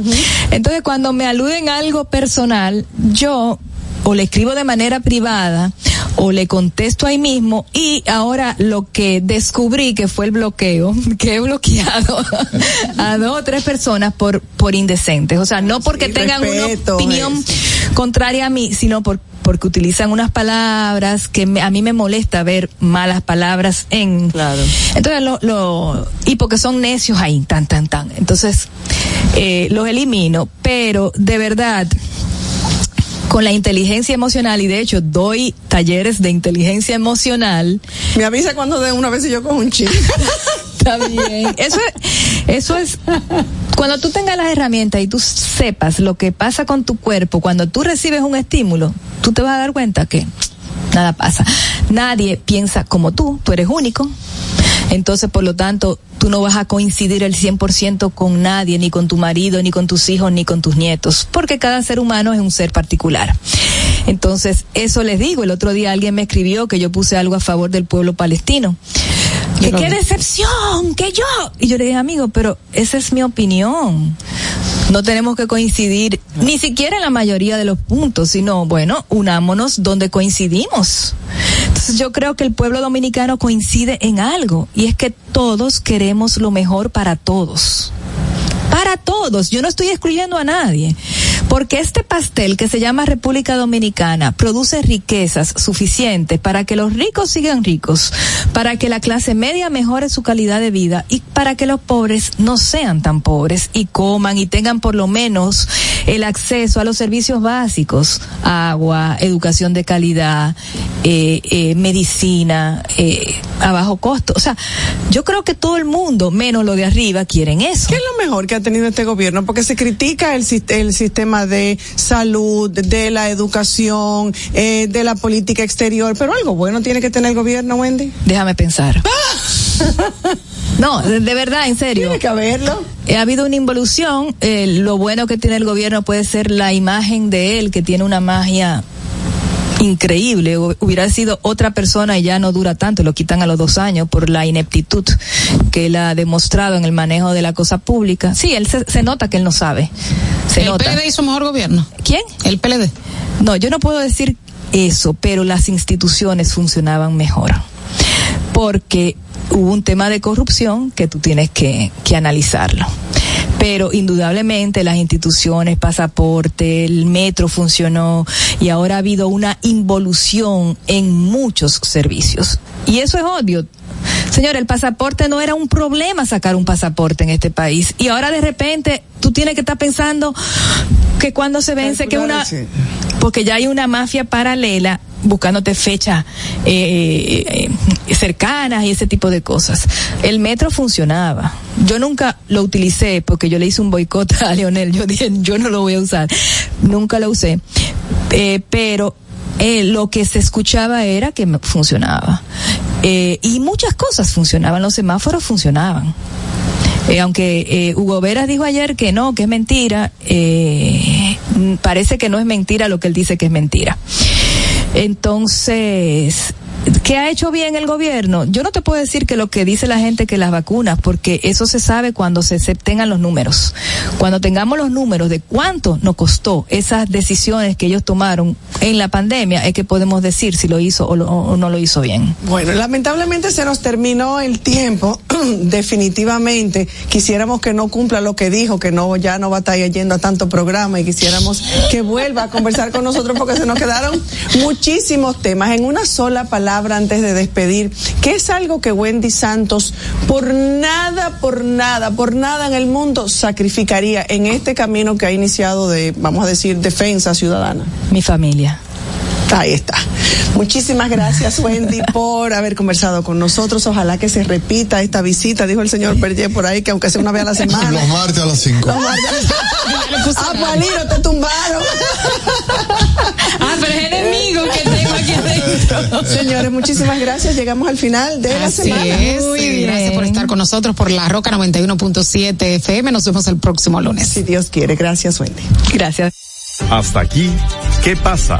Entonces, cuando me aluden a algo personal, yo o le escribo de manera privada o le contesto ahí mismo y ahora lo que descubrí que fue el bloqueo, que he bloqueado a dos o tres personas por por indecentes, o sea, no porque Sí, tengan una opinión contraria a mí, sino por porque utilizan unas palabras que me- a mí me molesta ver malas palabras en Claro. entonces lo, lo y porque son necios ahí tan tan tan. Entonces eh, los elimino pero de verdad con la inteligencia emocional y de hecho doy talleres de inteligencia emocional Me avisa cuando de una vez y yo cojo un chip. Está bien. Eso es, eso es, cuando tú tengas las herramientas y tú sepas lo que pasa con tu cuerpo, cuando tú recibes un estímulo, tú te vas a dar cuenta que nada pasa. Nadie piensa como tú, tú eres único. Entonces, por lo tanto, tú no vas a coincidir el 100% con nadie, ni con tu marido, ni con tus hijos, ni con tus nietos, porque cada ser humano es un ser particular. Entonces, eso les digo. El otro día alguien me escribió que yo puse algo a favor del pueblo palestino. Que qué decepción, que yo. Y yo le dije, amigo, pero esa es mi opinión. No tenemos que coincidir ni siquiera en la mayoría de los puntos, sino, bueno, unámonos donde coincidimos. Entonces yo creo que el pueblo dominicano coincide en algo, y es que todos queremos lo mejor para todos para todos. Yo no estoy excluyendo a nadie. Porque este pastel que se llama República Dominicana produce riquezas suficientes para que los ricos sigan ricos, para que la clase media mejore su calidad de vida y para que los pobres no sean tan pobres y coman y tengan por lo menos el acceso a los servicios básicos, agua, educación de calidad, eh, eh, medicina, eh, a bajo costo. O sea, yo creo que todo el mundo, menos lo de arriba, quieren eso. ¿Qué es lo mejor que ha tenido este gobierno? Porque se critica el, sis- el sistema de salud, de la educación, eh, de la política exterior, pero algo bueno tiene que tener el gobierno, Wendy. Déjame pensar. No, de, de verdad, en serio. Tiene que haberlo. Ha habido una involución. eh, lo bueno que tiene el gobierno puede ser la imagen de él, que tiene una magia increíble. Hu- Hubiera sido otra persona y ya no dura tanto, lo quitan a los dos años por la ineptitud que él ha demostrado en el manejo de la cosa pública. Sí, él se, se nota que él no sabe. Se ¿El nota. PLD hizo mejor gobierno? ¿Quién? El PLD. No, yo no puedo decir eso, pero las instituciones funcionaban mejor. Porque hubo un tema de corrupción que tú tienes que, que analizarlo. Pero indudablemente las instituciones, pasaporte, el metro funcionó y ahora ha habido una involución en muchos servicios. Y eso es obvio. Señor, el pasaporte no era un problema sacar un pasaporte en este país. Y ahora de repente tú tienes que estar pensando que cuando se vence, que una, porque ya hay una mafia paralela buscándote fechas eh, eh, cercanas y ese tipo de cosas. El metro funcionaba. Yo nunca lo utilicé porque yo le hice un boicot a Leonel. Yo dije, yo no lo voy a usar. Nunca lo usé. Eh, pero eh, lo que se escuchaba era que funcionaba. Eh, y muchas cosas funcionaban. Los semáforos funcionaban. Eh, aunque eh, Hugo Veras dijo ayer que no, que es mentira, parece que no es mentira lo que él dice que es mentira. Entonces, ¿qué ha hecho bien el gobierno? Yo no te puedo decir que lo que dice la gente que las vacunas, porque eso se sabe cuando se, tengan los números. Cuando tengamos los números de cuánto nos costó esas decisiones que ellos tomaron en la pandemia, es que podemos decir si lo hizo o no lo hizo bien. Bueno, lamentablemente se nos terminó el tiempo, definitivamente. Quisiéramos que no cumpla lo que dijo, que no ya no va a estar yendo a tanto programa y quisiéramos que vuelva a conversar con nosotros porque se nos quedaron muchísimos temas en una sola palabra antes de despedir, que es algo que Wendy Santos por nada, por nada, por nada en el mundo sacrificaría en este camino que ha iniciado de, vamos a decir, defensa ciudadana. Mi familia. Ahí está. Muchísimas gracias, Wendy, por haber conversado con nosotros. Ojalá que se repita esta visita, dijo el señor Berger por ahí, que aunque sea una vez a la semana. Los martes a las 5. Los martes. Ah, pues, te tumbaron. Ah, pero es enemigo que tengo aquí adentro. Señores, muchísimas gracias. Llegamos al final de la semana. es. y Gracias por estar con nosotros por la Roca 91.7 FM. Nos vemos el próximo lunes. Si Dios quiere. Gracias, Wendy. Gracias. Hasta aquí, ¿qué pasa?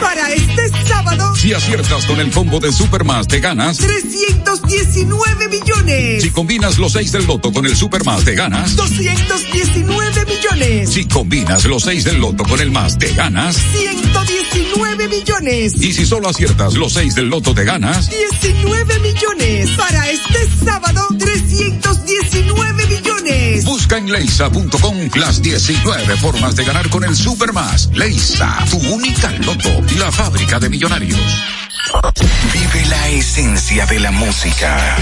Para este sábado, Si aciertas con el combo de Supermas, te ganas. 319 millones. Si combinas los 6 del loto con el Supermas, te ganas. 219 millones. Si combinas los 6 del loto con el más, te ganas. 119 millones. Y si solo aciertas los 6 del loto, te ganas. 19 millones. Para este sábado, 319 millones. Busca en leisa.com las 19 formas de ganar con el Supermas. Leisa, tu única loto, la fábrica de millonarios. Vive la esencia de la música.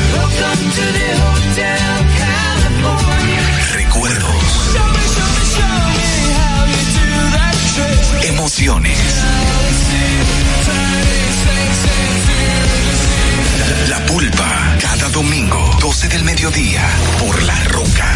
Recuerdos. Emociones. La pulpa. Cada domingo, 12 del mediodía, por La Roca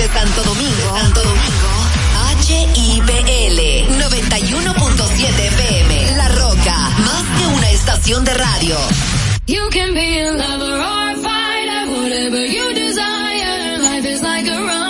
Desde Santo Domingo, Santo Domingo, HIPL 91.7 FM. La Roca, más que una estación de radio. You can be a lover or a fighter, whatever you desire. Life is like a runway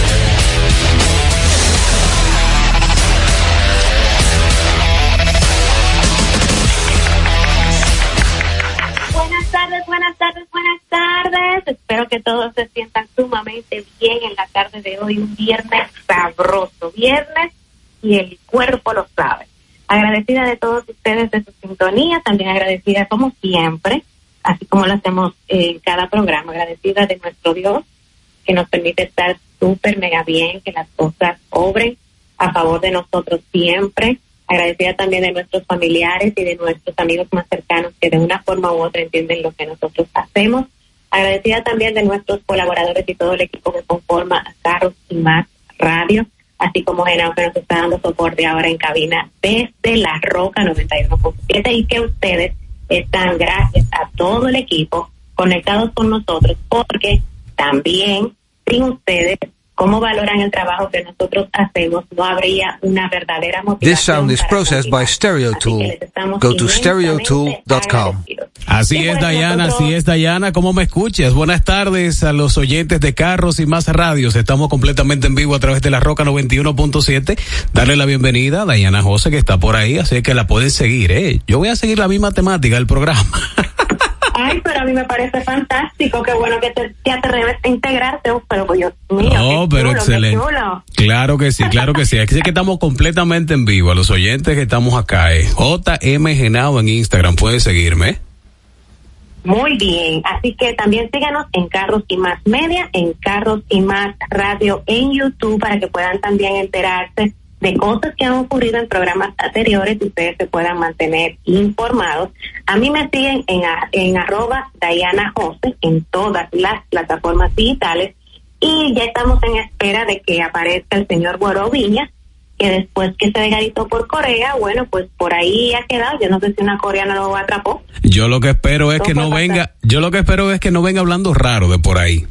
Buenas tardes, buenas tardes. Espero que todos se sientan sumamente bien en la tarde de hoy, un viernes sabroso, viernes y el cuerpo lo sabe. Agradecida de todos ustedes de su sintonía, también agradecida como siempre, así como lo hacemos en cada programa, agradecida de nuestro Dios que nos permite estar súper mega bien, que las cosas obren a favor de nosotros siempre. Agradecida también de nuestros familiares y de nuestros amigos más cercanos que de una forma u otra entienden lo que nosotros hacemos. Agradecida también de nuestros colaboradores y todo el equipo que conforma Carros y Más Radio, así como Genao que nos está dando soporte ahora en cabina desde La Roca 91.7 y que ustedes están gracias a todo el equipo conectados con nosotros porque también sin ustedes cómo valoran el trabajo que nosotros hacemos, no habría una verdadera motivación. This sound is processed by Stereo Tool. Go to stereotool.com. Así es, Dayana, así es, Dayana. ¿Cómo me escuchas? Buenas tardes a los oyentes de Carros y Más Radios. Estamos completamente en vivo a través de la Roca 91.7. Darle la bienvenida a Dayana José, que está por ahí, así que la pueden seguir, ¿eh? Yo voy a seguir la misma temática del programa. Ay, pero a mí me parece fantástico, qué bueno que te, te atreves a integrarte, oh, pero Dios mío, Oh, qué pero chulo, excelente. Claro que sí, claro que sí. Aquí sí que estamos completamente en vivo. A los oyentes que estamos acá, eh. JM Genao en Instagram, pueden seguirme. Muy bien, así que también síganos en Carros y Más Media, en Carros y Más Radio en YouTube para que puedan también enterarse de cosas que han ocurrido en programas anteriores y ustedes se puedan mantener informados. A mí me siguen en, en arroba Diana Jose en todas las plataformas digitales y ya estamos en espera de que aparezca el señor Guaro Viña, que después que se vegadito por Corea, bueno, pues por ahí ha quedado. Yo no sé si una coreana lo atrapó. Yo lo que espero es que no venga, yo lo que espero es que no venga hablando raro de por ahí.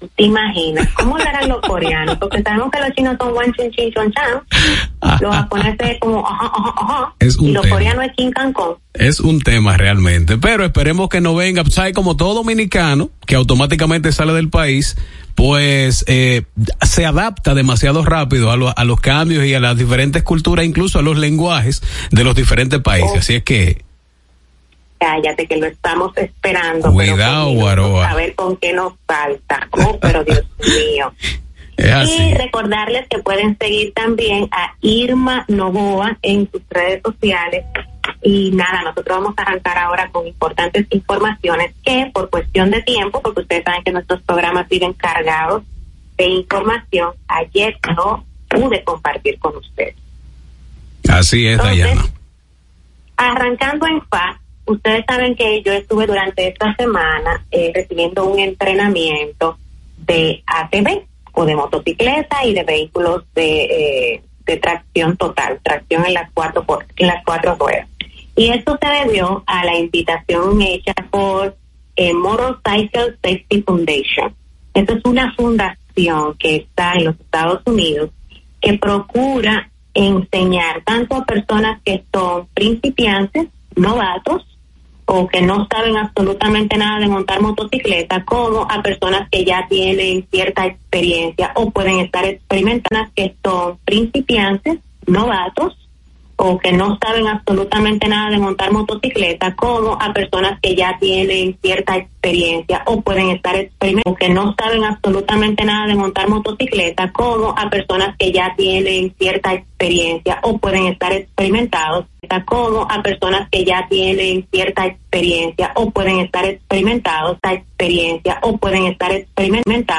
¿Tú ¿Te imaginas? ¿Cómo harán los coreanos? Porque sabemos que los chinos son wan chin chin chon chan. Los japoneses como ajá, ajá, ajá. Es un y los tema. coreanos es chin can con. Es un tema realmente, pero esperemos que no venga, ¿sabe? Como todo dominicano que automáticamente sale del país, pues eh, se adapta demasiado rápido a, lo- a los cambios y a las diferentes culturas, incluso a los lenguajes de los diferentes países. Oh. Así es que, Cállate que lo estamos esperando. Cuidado, Guaroa. A ver con qué nos falta. Oh, pero Dios mío. Y recordarles que pueden seguir también a Irma Novoa en sus redes sociales. Y nada, nosotros vamos a arrancar ahora con importantes informaciones que por cuestión de tiempo, porque ustedes saben que nuestros programas viven cargados de información, ayer no pude compartir con ustedes. Así es, Entonces, Dayana. Arrancando en FA, ustedes saben que yo estuve durante esta semana eh, recibiendo un entrenamiento de ATV o de motocicleta y de vehículos de, eh, tracción total, tracción en las cuatro en las cuatro ruedas. Y esto se debió a la invitación hecha por eh, Motorcycle Safety Foundation. Esta es una fundación que está en los Estados Unidos que procura enseñar tanto a personas que son principiantes, novatos, o que no saben absolutamente nada de montar motocicleta, como a personas que ya tienen cierta experiencia o pueden estar experimentando que son principiantes, novatos, o que no saben absolutamente nada de montar motocicleta, como a personas que ya tienen cierta experiencia o pueden estar experimentando, que no saben absolutamente nada de montar motocicleta, como a personas que ya tienen cierta experiencia o pueden estar experimentados, como a personas que ya tienen cierta experiencia o pueden estar experimentados, esta experiencia o pueden estar experimentados